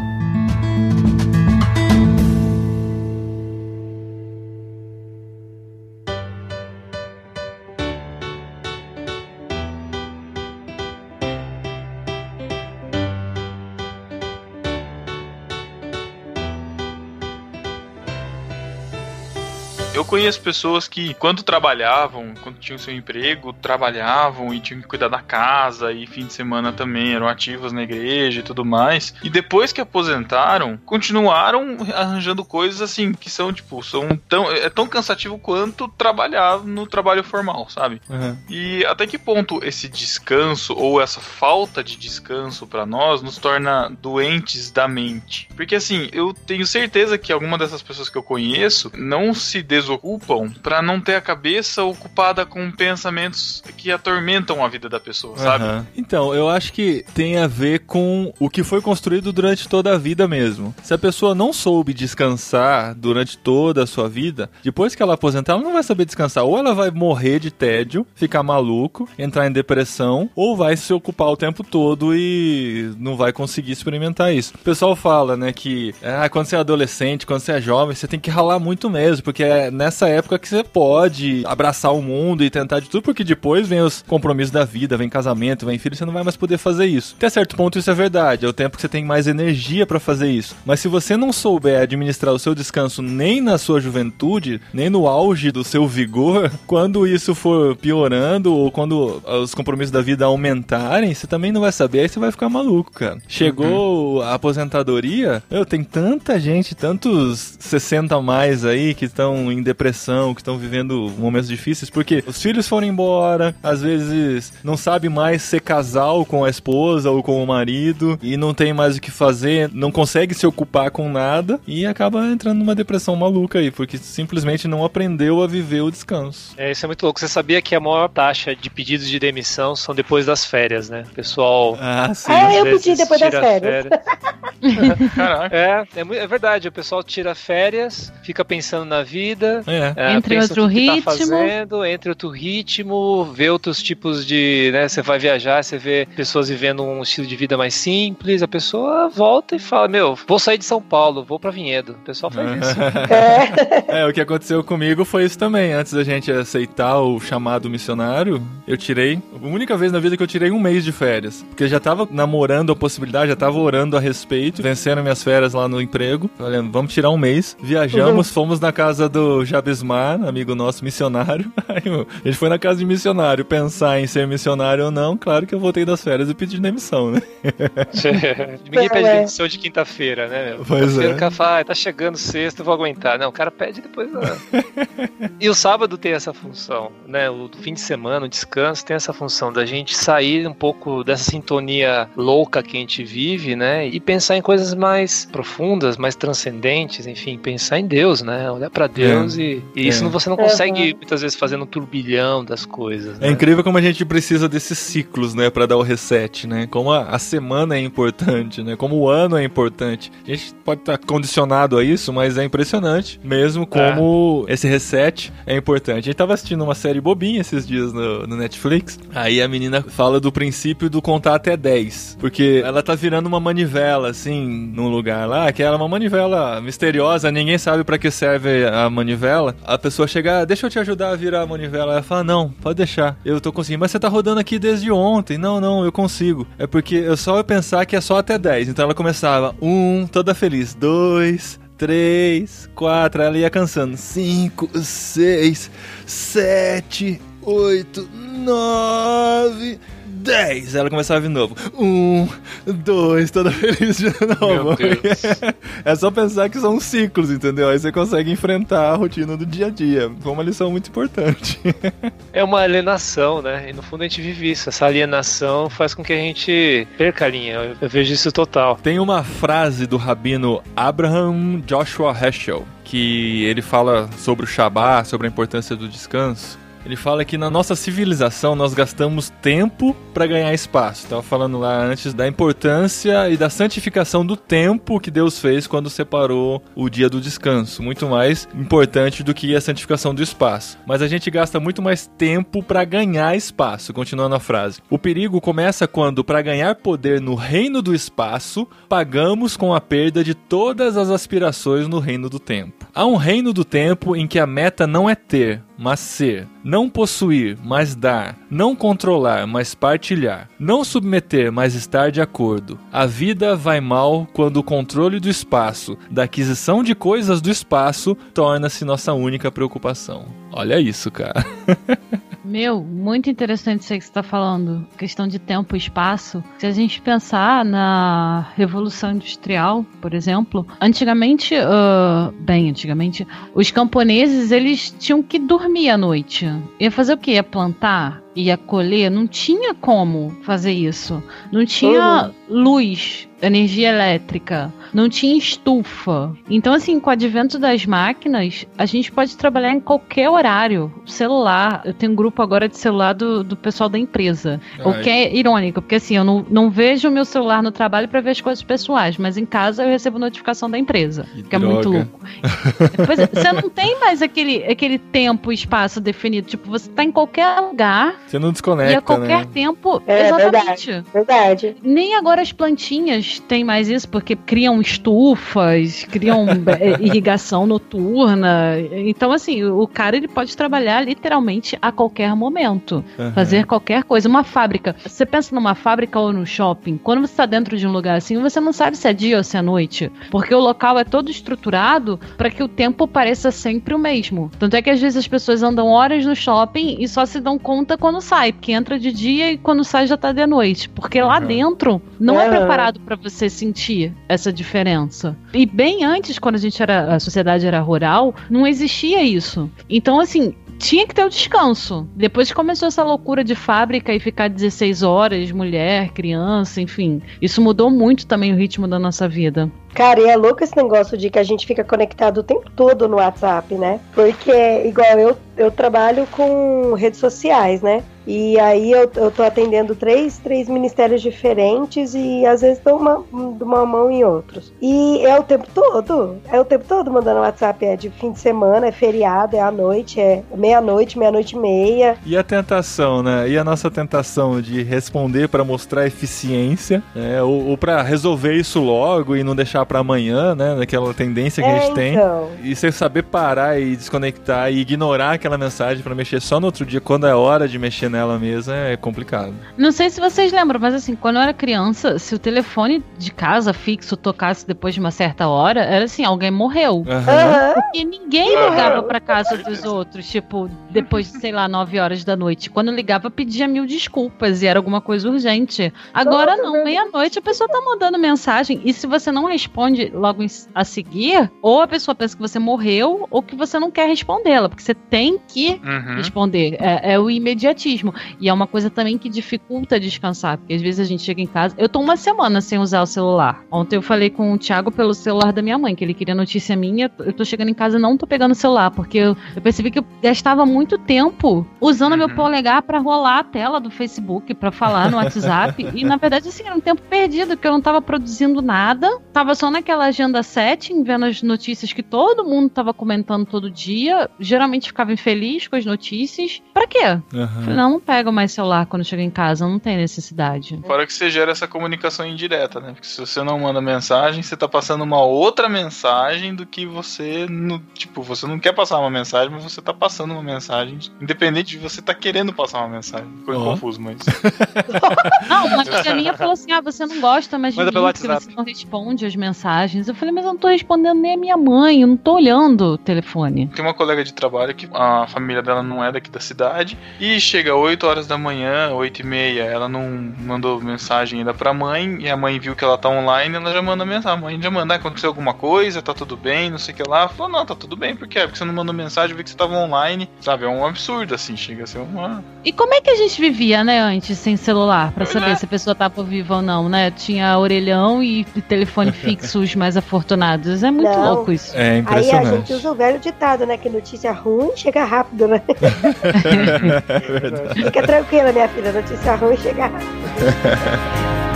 Conheço pessoas que, quando trabalhavam, quando tinham seu emprego, trabalhavam e tinham que cuidar da casa e fim de semana também eram ativas na igreja e tudo mais. E depois que aposentaram, continuaram arranjando coisas assim que são, tipo, são tão. É tão cansativo quanto trabalhar no trabalho formal, sabe? Uhum. E até que ponto esse descanso ou essa falta de descanso para nós nos torna doentes da mente? Porque assim, eu tenho certeza que alguma dessas pessoas que eu conheço não se desocupam para não ter a cabeça ocupada com pensamentos que atormentam a vida da pessoa, sabe? Uhum. Então, eu acho que tem a ver com o que foi construído durante toda a vida mesmo. Se a pessoa não soube descansar durante toda a sua vida, depois que ela aposentar, ela não vai saber descansar. Ou ela vai morrer de tédio, ficar maluco, entrar em depressão, ou vai se ocupar o tempo todo e não vai conseguir experimentar isso. O pessoal fala, né, que ah, quando você é adolescente, quando você é jovem, você tem que ralar muito mesmo, porque é nessa época que você pode abraçar o mundo e tentar de tudo, porque depois vem os compromissos da vida, vem casamento, vem filho, você não vai mais poder fazer isso. Até certo ponto isso é verdade, é o tempo que você tem mais energia para fazer isso. Mas se você não souber administrar o seu descanso nem na sua juventude, nem no auge do seu vigor, [LAUGHS] quando isso for piorando ou quando os compromissos da vida aumentarem, você também não vai saber, aí você vai ficar maluco, cara. Chegou a aposentadoria, eu tem tanta gente, tantos 60 a mais aí que estão em depressão, que estão vivendo momentos difíceis, porque os filhos foram embora, às vezes não sabe mais ser casal com a esposa ou com o marido e não tem mais o que fazer, não consegue se ocupar com nada e acaba entrando numa depressão maluca aí, porque simplesmente não aprendeu a viver o descanso. É, isso é muito louco. Você sabia que a maior taxa de pedidos de demissão são depois das férias, né? O pessoal. Ah, sim. Ah, eu pedi depois das tira férias. [LAUGHS] [LAUGHS] Caraca. É, é, é verdade. O pessoal tira férias, fica pensando na vida. É. é, Entre outro tá ritmo. fazendo, entre outro ritmo, vê outros tipos de. Né, você vai viajar, você vê pessoas vivendo um estilo de vida mais simples. A pessoa volta e fala: Meu, vou sair de São Paulo, vou pra Vinhedo. O pessoal faz isso. [LAUGHS] É. É, o que aconteceu comigo foi isso também. Antes da gente aceitar o chamado missionário, eu tirei. A única vez na vida que eu tirei um mês de férias. Porque eu já tava namorando a possibilidade, já tava orando a respeito, vencendo minhas férias lá no emprego. Falei, vamos tirar um mês. Viajamos, fomos na casa do Jabismar, amigo nosso missionário. [LAUGHS] Aí a gente foi na casa de missionário pensar em ser missionário ou não. Claro que eu voltei das férias e pedi demissão, né? [LAUGHS] Ninguém pede É. demissão de quinta-feira, né? meu? Pois é. O cara fala, ah, tá chegando sexta, eu vou aguentar. Não, o cara pede depois. Não. [LAUGHS] e o sábado tem essa função, né? O fim de semana, o descanso tem essa função da gente sair um pouco dessa sintonia louca que a gente vive, né? E pensar em coisas mais profundas, mais transcendentes, enfim, pensar em Deus, né? Olhar pra Deus e, e isso É. você não consegue muitas vezes fazer no turbilhão das coisas. É né? incrível como a gente precisa desses ciclos, né, Pra dar o reset, né? Como a, a semana é importante, né? Como o ano é importante. A gente pode estar condicionado a isso, mas é impressionante mesmo como esse reset é importante. A gente tava assistindo uma série bobinha esses dias no, no Netflix. Aí a menina fala do princípio do contar até 10, porque ela tá virando uma manivela assim num lugar lá, que ela é uma manivela misteriosa, ninguém sabe pra que serve a manivela. A pessoa chega, "Ah, deixa eu te ajudar a virar a manivela. Ela fala: "Não, pode deixar. Eu tô conseguindo. Mas você tá rodando aqui desde ontem". Não, não, eu consigo. É porque eu só eu pensar que é só até 10. Então ela começava um, toda feliz, dois, três, quatro, ela ia cansando. Cinco, seis, sete, oito, nove, dez. Ela começava de novo. Um, dois, toda [LAUGHS] feliz de novo. Meu Deus. [LAUGHS] É só pensar que são ciclos, entendeu? Aí você consegue enfrentar a rotina do dia a dia. Foi uma lição muito importante. [LAUGHS] É uma alienação, né? E no fundo a gente vive isso. Essa alienação faz com que a gente perca a linha. Eu, eu vejo isso total. Tem uma frase do rabino Abraham Joshua Heschel, que ele fala sobre o Shabat, sobre a importância do descanso. Ele fala que na nossa civilização nós gastamos tempo para ganhar espaço. Estava falando lá antes da importância e da santificação do tempo que Deus fez quando separou o dia do descanso. Muito mais importante do que a santificação do espaço. Mas a gente gasta muito mais tempo para ganhar espaço. Continuando a frase. O perigo começa quando, para ganhar poder no reino do espaço, pagamos com a perda de todas as aspirações no reino do tempo. Há um reino do tempo em que a meta não é ter, mas ser. Não possuir, mas dar. Não controlar, mas partilhar. Não submeter, mas estar de acordo. A vida vai mal quando o controle do espaço, da aquisição de coisas do espaço, torna-se nossa única preocupação. Olha isso, cara. [LAUGHS] Meu, muito interessante isso aí que você está falando. Questão de tempo e espaço. Se a gente pensar na Revolução Industrial, por exemplo, antigamente, uh, bem antigamente, os camponeses eles tinham que dormir à noite. Ia fazer o quê? Ia plantar? Ia colher? Não tinha como fazer isso. Não tinha uhum. luz energia elétrica, não tinha estufa. Então, assim, com o advento das máquinas, a gente pode trabalhar em qualquer horário. Celular, eu tenho um grupo agora de celular do, do pessoal da empresa. Ai. O que é irônico, porque assim, eu não, não vejo o meu celular no trabalho para ver as coisas pessoais, mas em casa eu recebo notificação da empresa, que, é muito louco. [LAUGHS] Depois, você não tem mais aquele, aquele tempo e espaço definido. Tipo, você tá em qualquer lugar. Você não desconecta. E a qualquer né? tempo. É, exatamente. Verdade, verdade. Nem agora as plantinhas tem mais isso porque criam estufas, criam [LAUGHS] é, irrigação noturna. Então, assim, o cara ele pode trabalhar literalmente a qualquer momento, uhum. fazer qualquer coisa. Uma fábrica, você pensa numa fábrica ou no shopping, quando você está dentro de um lugar assim, você não sabe se é dia ou se é noite, porque o local é todo estruturado para que o tempo pareça sempre o mesmo. Tanto é que às vezes as pessoas andam horas no shopping e só se dão conta quando sai, porque entra de dia e quando sai já está de noite, porque lá dentro não é preparado para você sentir essa diferença. E bem antes, quando a gente era a sociedade era rural, não existia isso. Então, assim, tinha que ter o descanso. Depois que começou essa loucura de fábrica e ficar 16 horas, mulher, criança, enfim, isso mudou muito também o ritmo da nossa vida. Cara, e é louco esse negócio de que a gente fica conectado o tempo todo no WhatsApp, né? Porque, igual eu, eu trabalho com redes sociais, né? E aí eu, eu tô atendendo três, três ministérios diferentes e às vezes dou uma, uma mão em outros. E é o tempo todo, é o tempo todo mandando WhatsApp, é de fim de semana, é feriado, é à noite, é meia-noite, meia-noite e meia. E a tentação, né? E a nossa tentação de responder para mostrar eficiência, né? ou, ou para resolver isso logo e não deixar para amanhã, né? Naquela tendência que é, a gente tem. Então. E você saber parar e desconectar e ignorar aquela mensagem para mexer só no outro dia, quando é hora de mexer nela mesmo, é complicado. Não sei se vocês lembram, mas assim, quando eu era criança, se o telefone de casa fixo tocasse depois de uma certa hora, era assim, alguém morreu. Uhum. Porque ninguém ligava pra casa dos outros, tipo, depois de, sei lá, 9 horas da noite. Quando ligava, pedia mil desculpas e era alguma coisa urgente. Agora não, meia-noite a pessoa tá mandando mensagem e se você não responde logo a seguir, ou a pessoa pensa que você morreu ou que você não quer respondê-la, porque você tem que uhum. responder. É, é o imediatismo. E é uma coisa também que dificulta descansar, porque às vezes a gente chega em casa. Eu tô uma semana sem usar o celular. Ontem eu falei com o Thiago pelo celular da minha mãe, que ele queria notícia minha. Eu tô chegando em casa e não tô pegando o celular, porque eu, eu percebi que eu gastava muito tempo usando uhum. meu polegar para rolar a tela do Facebook, para falar no WhatsApp. [LAUGHS] e na verdade, assim, era um tempo perdido, porque eu não tava produzindo nada. Tava só naquela agenda setting, vendo as notícias que todo mundo tava comentando todo dia. Geralmente ficava infeliz com as notícias. Para quê? Uhum. Não, não pego mais celular quando chego em casa, não tem necessidade. Fora que você gera essa comunicação indireta, né? Porque se você não manda mensagem, você tá passando uma outra mensagem do que você. No, tipo, você não quer passar uma mensagem, mas você tá passando uma mensagem. Independente de você tá querendo passar uma mensagem. Ficou oh. confuso, mas. [LAUGHS] não, uma amiga minha falou assim: ah, você não gosta mais de mim, porque você não responde as mensagens. Eu falei, mas eu não tô respondendo nem a minha mãe, eu não tô olhando o telefone. Tem uma colega de trabalho que a família dela não é daqui da cidade e chega 8 horas da manhã, 8 e meia, ela não mandou mensagem ainda pra mãe, e a mãe viu que ela tá online, ela já manda mensagem. A mãe já manda, ah, aconteceu alguma coisa, tá tudo bem, não sei o que lá. Falou, não, tá tudo bem, por quê? Porque você não mandou mensagem, vi que você tava online, sabe? É um absurdo, assim, chega a ser uma... E como é que a gente vivia, né, antes, sem celular, pra saber é. se a pessoa tava viva ou não, né? Tinha orelhão e telefone [LAUGHS] fixo, os mais afortunados. É muito não. louco isso. É impressionante. Aí a gente usa o velho ditado, né, que notícia ruim chega rápido, né? [LAUGHS] é verdade. Fica tranquila, minha filha, notícia ruim chegar. [LAUGHS]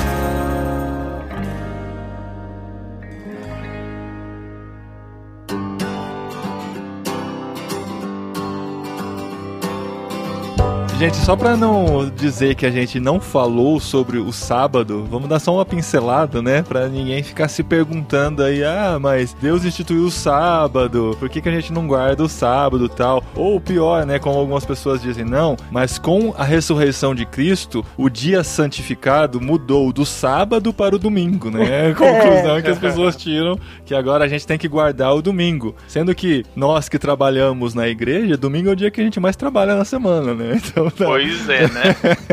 Gente, só pra não dizer que a gente não falou sobre o sábado, vamos dar só uma pincelada, né? Pra ninguém ficar se perguntando aí, ah, mas Deus instituiu o sábado, por que, que a gente não guarda o sábado tal? Ou pior, né? Como algumas pessoas dizem, não, mas com a ressurreição de Cristo, o dia santificado mudou do sábado para o domingo, né? A [LAUGHS] conclusão que as pessoas tiram que agora a gente tem que guardar o domingo. Sendo que nós que trabalhamos na igreja, domingo é o dia que a gente mais trabalha na semana, né? Então, tá. Pois é, né?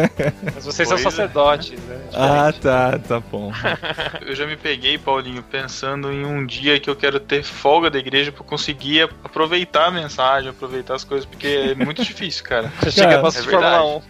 [LAUGHS] Mas vocês Pois são é. sacerdotes, né? Ah, tá, tá bom. [LAUGHS] Eu já me peguei, Paulinho, pensando em um dia que eu quero ter folga da igreja pra conseguir aproveitar a mensagem, aproveitar as coisas, porque é muito [LAUGHS] difícil, cara. Você chega pra é assistir Fórmula verdade.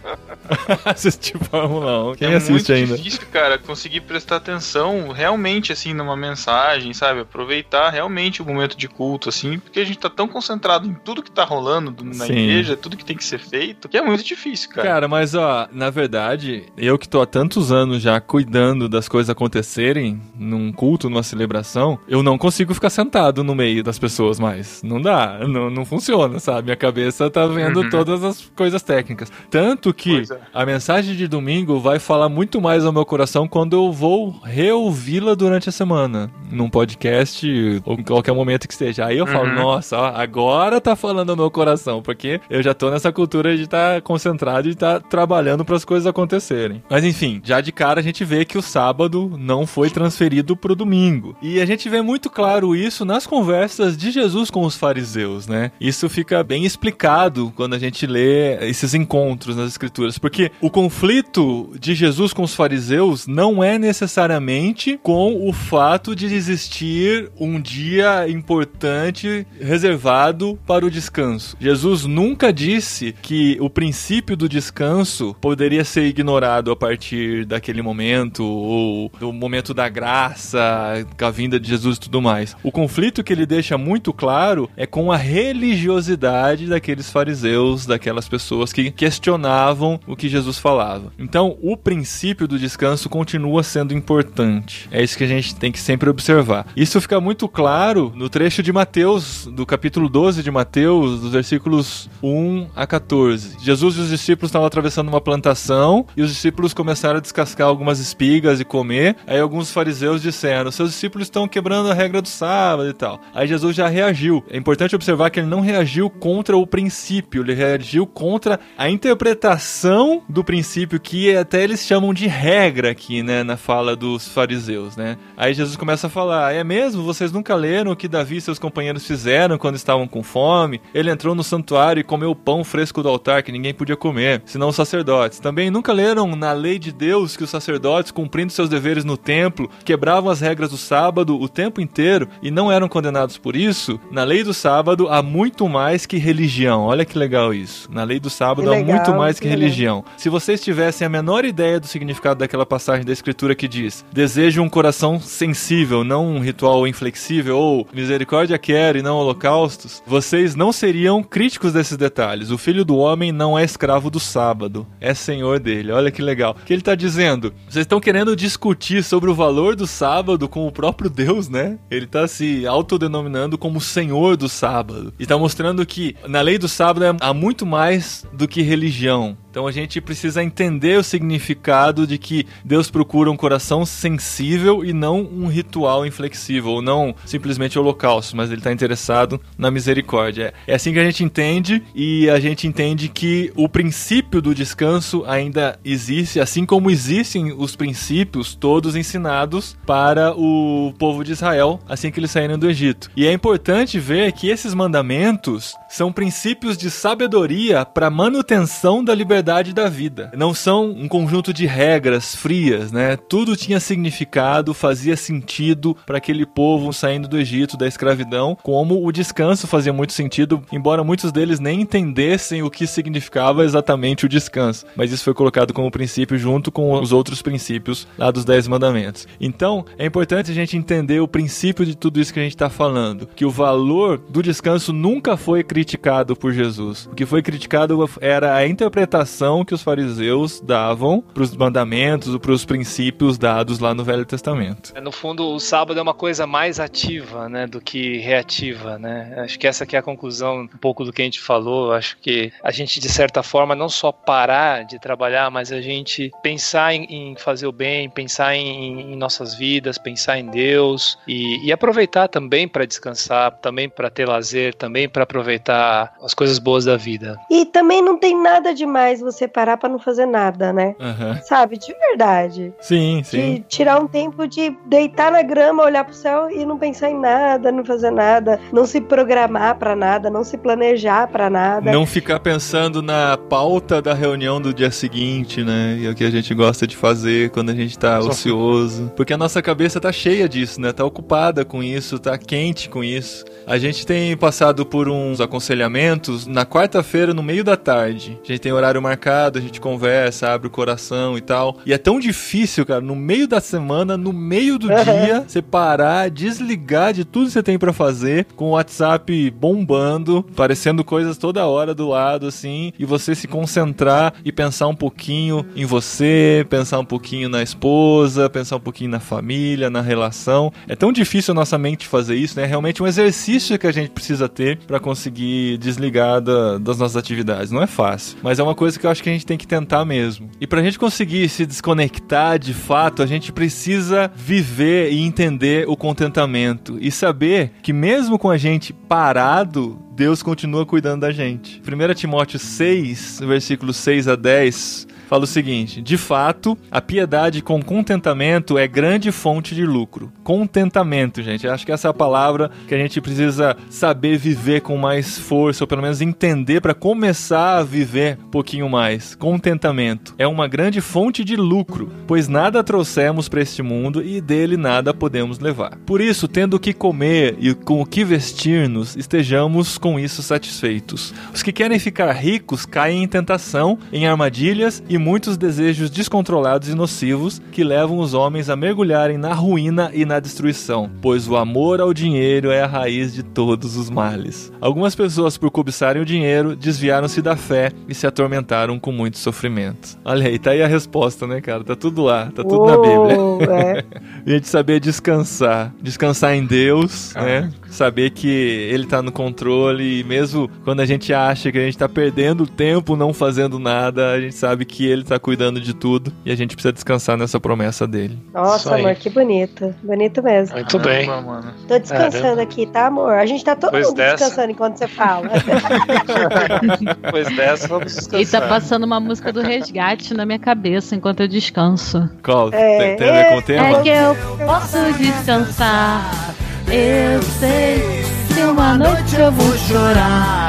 1. Assistir Fórmula 1. Quem é assiste muito ainda? difícil, cara, conseguir prestar atenção realmente, assim, numa mensagem, sabe? Aproveitar realmente o momento de culto, assim, porque a gente tá tão concentrado em tudo que tá rolando do- na Sim. igreja, tudo que tem que ser feito, que é muito difícil, cara. Cara, mas ó, na verdade, eu que tô há tantos anos já cuidando das coisas acontecerem num culto, numa celebração, eu não consigo ficar sentado no meio das pessoas mais. Não dá, não, não funciona, sabe? Minha cabeça tá vendo Uhum. todas as coisas técnicas. Tanto que é. a mensagem de domingo vai falar muito mais ao meu coração quando eu vou reouvi-la durante a semana, num podcast ou em qualquer momento que esteja. Aí eu falo, Uhum. nossa, ó, agora tá falando ao meu coração, porque eu já tô nessa cultura de estar concentrado e estar trabalhando para as coisas acontecerem. Mas enfim, já de cara a gente vê que o sábado não foi transferido pro domingo. E a gente vê muito claro isso nas conversas de Jesus com os fariseus, né? Isso fica bem explicado quando a gente lê esses encontros nas escrituras, porque o conflito de Jesus com os fariseus não é necessariamente com o fato de existir um dia importante reservado para o descanso. Jesus nunca disse que o princípio do descanso poderia ser ignorado a partir daquele momento ou do momento da graça, com a vinda de Jesus e tudo mais. O conflito que ele deixa muito claro é com a religiosidade daqueles fariseus, daquelas pessoas que questionavam o que Jesus falava. Então, o princípio do descanso continua sendo importante. É isso que a gente tem que sempre observar. Isso fica muito claro no trecho de Mateus, do capítulo 12 de Mateus, dos versículos 1 a 14. Jesus os discípulos estavam atravessando uma plantação e os discípulos começaram a descascar algumas espigas e comer. Aí alguns fariseus disseram: Seus discípulos estão quebrando a regra do sábado e tal. Aí Jesus já reagiu. É importante observar que ele não reagiu contra o princípio, ele reagiu contra a interpretação do princípio que até eles chamam de regra aqui, né, na fala dos fariseus, né? Aí Jesus começa a falar: "É mesmo? Vocês nunca leram o que Davi e seus companheiros fizeram quando estavam com fome? Ele entrou no santuário e comeu o pão fresco do altar que ninguém podia comer, senão os sacerdotes. Também nunca leram na lei de Deus que os sacerdotes, cumprindo seus deveres no templo, quebravam as regras do sábado o tempo inteiro e não eram condenados por isso? Na lei do sábado há muito mais que religião. Olha que legal isso. Na lei do sábado Que há legal, muito mais que que legal. religião. Se vocês tivessem a menor ideia do significado daquela passagem da escritura que diz: "Desejo um coração sensível, não um ritual inflexível ou misericórdia quero e não holocaustos", vocês não seriam críticos desses detalhes. O filho do homem não é escravo do sábado, é senhor dele. Olha que legal. Que ele está dizendo? Vocês estão querendo discutir sobre o valor do sábado com o próprio Deus, né? Ele está se autodenominando como senhor do sábado. E está mostrando que na lei do sábado é- há muito mais do que religião. Então a gente precisa entender o significado de que Deus procura um coração sensível e não um ritual inflexível, ou não simplesmente holocausto, mas ele está interessado na misericórdia. É assim que a gente entende e a gente entende que o princípio do descanso ainda existe, assim como existem os princípios todos ensinados para o povo de Israel assim que eles saíram do Egito. E é importante ver que esses mandamentos são princípios de sabedoria para manutenção da liberdade da vida. Não são um conjunto de regras frias, né? Tudo tinha significado, fazia sentido para aquele povo saindo do Egito, da escravidão, como o descanso fazia muito sentido, embora muitos deles nem entendessem o que significava exatamente o descanso. Mas isso foi colocado como princípio junto com os outros princípios lá dos Dez Mandamentos. Então, é importante a gente entender o princípio de tudo isso que a gente está falando, que o valor do descanso nunca foi criticado por Jesus. O que foi criticado era a interpretação que os fariseus davam para os mandamentos, para os princípios dados lá no Velho Testamento. É, No fundo, o sábado é uma coisa mais ativa, né, do que reativa, né? Acho que essa é a conclusão um pouco do que a gente falou. Acho que a gente de certa forma não só parar de trabalhar, mas a gente pensar em, em fazer o bem, pensar em, em, nossas vidas, pensar em Deus e, e aproveitar também para descansar, também para ter lazer, também para aproveitar as coisas boas da vida. E também não tem nada demais você parar para não fazer nada, né? Aham. Sabe, de verdade. Sim, sim. De tirar um tempo de deitar na grama, olhar pro céu e não pensar em nada, não fazer nada, não se programar pra nada, não se planejar pra nada. Não ficar pensando na pauta da reunião do dia seguinte, né? E é o que a gente gosta de fazer quando a gente tá Só- ocioso. Porque a nossa cabeça tá cheia disso, né? Tá ocupada com isso, tá quente com isso. A gente tem passado por uns aconselhamentos na quarta-feira, no meio da tarde. A gente tem horário marcado, a gente conversa, abre o coração e tal. E é tão difícil, cara, no meio da semana, no meio do Aham. [LAUGHS] dia, você parar, desligar de tudo que você tem pra fazer, com o WhatsApp bombando, aparecendo coisas toda hora do lado, assim, e você se concentrar e pensar um pouquinho em você, pensar um pouquinho na esposa, pensar um pouquinho na família, na relação. É tão difícil a nossa mente fazer isso, né? É realmente um exercício que a gente precisa ter pra conseguir desligar da- das nossas atividades. Não é fácil, mas é uma coisa que eu acho que a gente tem que tentar mesmo. E pra gente conseguir se desconectar de fato, a gente precisa viver e entender o contentamento e saber que mesmo com a gente parado, Deus continua cuidando da gente. 1 Timóteo 6, versículos 6 a 10, fala o seguinte: De fato, a piedade com contentamento é grande fonte de lucro. Contentamento, gente. Acho que essa é a palavra que a gente precisa saber viver com mais força, ou pelo menos entender para começar a viver um pouquinho mais. Contentamento é uma grande fonte de lucro, pois nada trouxemos para este mundo e dele nada podemos levar. Por isso, tendo o que comer e com o que vestir-nos, estejamos com isso satisfeitos. Os que querem ficar ricos caem em tentação, em armadilhas e muitos desejos descontrolados e nocivos que levam os homens a mergulharem na ruína e na destruição, pois o amor ao dinheiro é a raiz de todos os males. Algumas pessoas, por cobiçarem o dinheiro, desviaram-se da fé e se atormentaram com muito sofrimento. Olha aí, tá aí a resposta, né, cara? Tá tudo lá, tá tudo na Bíblia. Uou, é. E [LAUGHS] a gente saber descansar. Descansar em Deus, né? Saber que Ele tá no controle. E mesmo quando a gente acha que a gente tá perdendo tempo não fazendo nada, a gente sabe que Ele tá cuidando de tudo. E a gente precisa descansar nessa promessa dele. Nossa, amor, que bonito. Bonito mesmo. Muito bem. Caramba, mano. Tô descansando Caramba. aqui, tá, amor? A gente tá todo Depois mundo dessa. descansando enquanto você fala. [LAUGHS] Depois dessa, vamos E descansar. tá passando uma música do resgate na minha cabeça enquanto eu descanso. Qual? É, tem, tem a ver com o tema? É que eu posso descansar. Eu sei se uma noite eu vou chorar.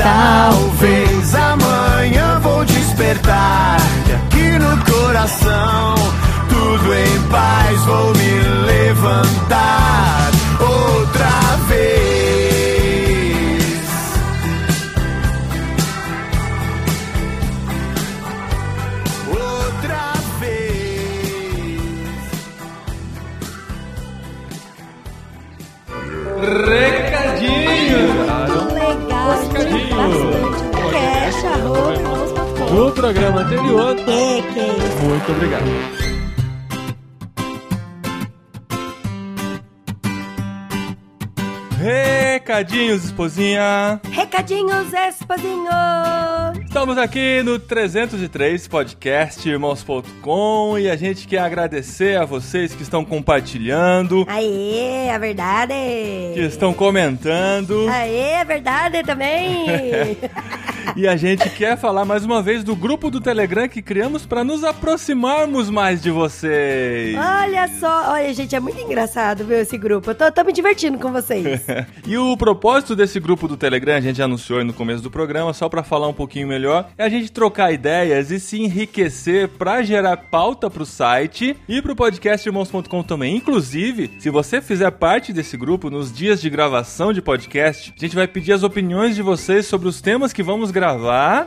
Talvez amanhã vou despertar e aqui no coração tudo em paz vou me levantar outra vez. Outra vez. Recadinho! Arroba, No programa anterior. que isso? Muito obrigado. Recadinhos, esposinha. Recadinhos, esposinho! Estamos aqui no 303 podcast irmãos.com e a gente quer agradecer a vocês que estão compartilhando, Aê, a verdade! que estão comentando Aê, a verdade também! [LAUGHS] e a gente quer falar mais uma vez do grupo do Telegram que criamos para nos aproximarmos mais de vocês. olha só, olha, gente, é muito engraçado ver esse grupo. Eu tô, tô me divertindo com vocês. [LAUGHS] E o propósito desse grupo do Telegram, a gente anunciou aí no começo do programa, só pra falar um pouquinho melhor, é a gente trocar ideias e se enriquecer pra gerar pauta pro site e pro podcast irmãos.com também. Inclusive, se você fizer parte desse grupo nos dias de gravação de podcast, a gente vai pedir as opiniões de vocês sobre os temas que vamos gravar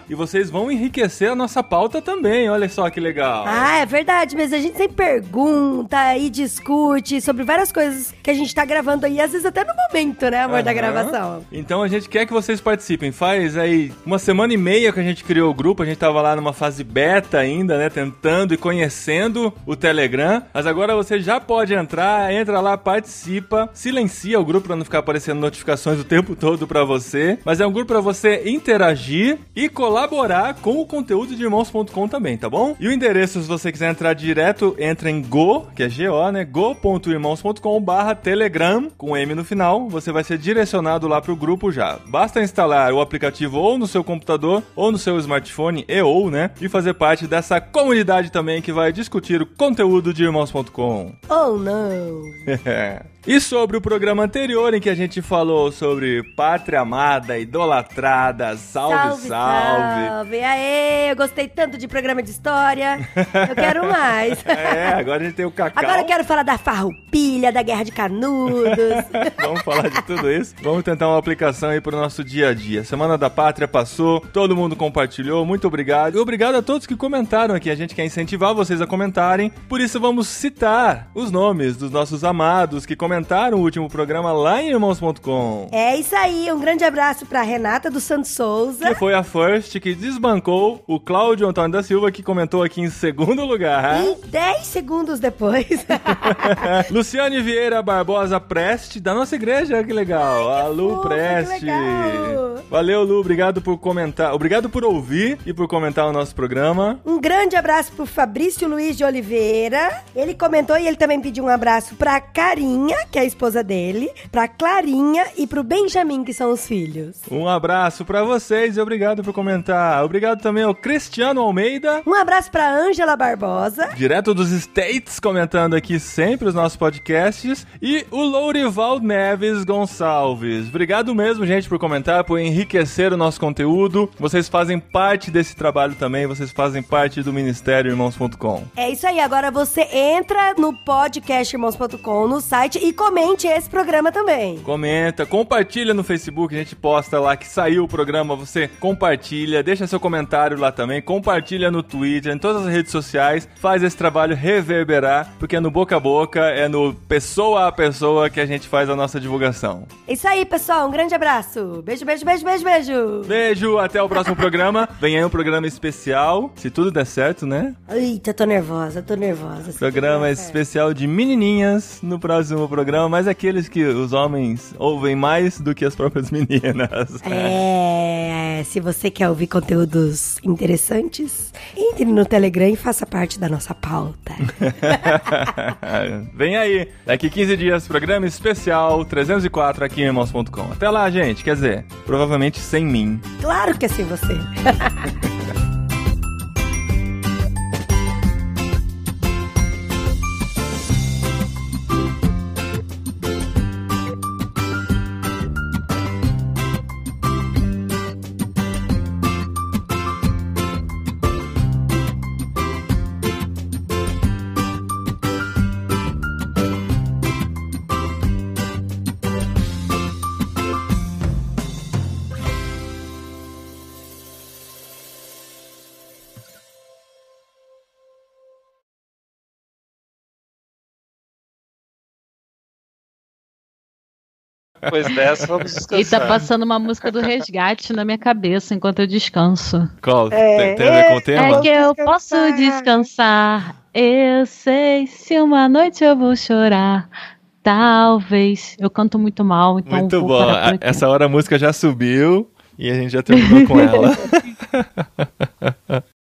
e vocês vão enriquecer a nossa pauta também. Olha só que legal. Ah, é verdade, mas a gente sempre pergunta e discute sobre várias coisas que a gente tá gravando aí, às vezes até no momento, né, amor, da Aham. gravação. Então a gente quer que vocês participem. Faz aí uma semana e meia que a gente criou o grupo. A gente tava lá numa fase beta ainda, né? Tentando e conhecendo o Telegram. Mas agora você já pode entrar, entra lá, participa, silencia o grupo pra não ficar aparecendo notificações o tempo todo pra você. Mas é um grupo pra você interagir e colaborar com o conteúdo de irmãos.com também, tá bom? E o endereço, se você quiser entrar direto, entra em go, que é G-O, né? go.irmãos.com barra telegram, com M no final. Você vai ser direcionado lá pro grupo já. Basta instalar o aplicativo ou no seu computador ou no seu smartphone e ou, né? E fazer parte dessa comunidade também que vai discutir o conteúdo de irmãos.com. Oh, não. [LAUGHS] E sobre o programa anterior em que a gente falou sobre pátria amada, idolatrada, salve, salve. salve. Aê, eu gostei tanto de programa de história. Eu quero mais. [LAUGHS] É, agora a gente tem o Cacau. Agora eu quero falar da farroupilha, da guerra de canudos. [LAUGHS] Vamos falar de tudo isso. Vamos tentar uma aplicação aí pro nosso dia a dia. Semana da Pátria passou, todo mundo compartilhou, muito obrigado. E obrigado a todos que comentaram aqui. A gente quer incentivar vocês a comentarem. Por isso vamos citar os nomes dos nossos amados que comentaram o último programa lá em irmãos.com. é isso aí, um grande abraço pra Renata do Santos Souza. Que foi a First que desbancou o Cláudio Antônio da Silva, que comentou aqui em segundo lugar. E 10 segundos depois. [LAUGHS] [LAUGHS] Luciane Vieira Barbosa Preste, da nossa igreja, que legal. a Lu fofo, que Preste. Valeu, Lu, obrigado por comentar. Obrigado por ouvir e por comentar o nosso programa. Um grande abraço pro Fabrício Luiz de Oliveira. Ele comentou e ele também pediu um abraço pra Carinha, que é a esposa dele, pra Clarinha e pro Benjamin, que são os filhos. Um abraço pra vocês e obrigado por comentar. Obrigado também ao Cristiano Almeida. Um abraço pra Ângela Barbosa. Direto dos States, comentando aqui sempre os nossos podcasts. E o Lourival Neves Gonçalves. Obrigado mesmo, gente, por comentar, por enriquecer o nosso conteúdo. Vocês fazem parte desse trabalho também, vocês fazem parte do Ministério Irmãos.com. É isso aí, agora você entra no podcastirmãos.com, no site, e comente esse programa também. Comenta, compartilha no Facebook, a gente posta lá que saiu o programa, você compartilha, deixa seu comentário lá também, compartilha no Twitter, em todas as redes sociais, faz esse trabalho reverberar, porque é no boca a boca, é no pessoa a pessoa que a gente faz a nossa divulgação. É isso aí, pessoal, um grande abraço. Beijo, beijo, beijo, beijo, beijo. Beijo, até o próximo programa. Vem aí um programa especial, se tudo der certo, né? Eita, tô nervosa, tô nervosa. Programa É. especial de menininhas no próximo programa, mas aqueles que os homens ouvem mais do que as próprias [LAUGHS] meninas. É, se você quer ouvir conteúdos interessantes, entre no Telegram e faça parte da nossa pauta. [LAUGHS] Vem aí, daqui 15 dias, programa especial 304 aqui em irmãos.com. Até lá, gente, quer dizer, provavelmente sem mim. claro que é sem você. [LAUGHS] Depois dessa, vamos [LAUGHS] E tá descansar. passando uma música do resgate na minha cabeça enquanto eu descanso. Qual? É, tem, tem a ver com o tema? É que eu descansar. posso descansar. Eu sei se uma noite eu vou chorar. Talvez. Eu canto muito mal, então. Muito vou bom. Essa hora a música já subiu e a gente já terminou com ela. [LAUGHS]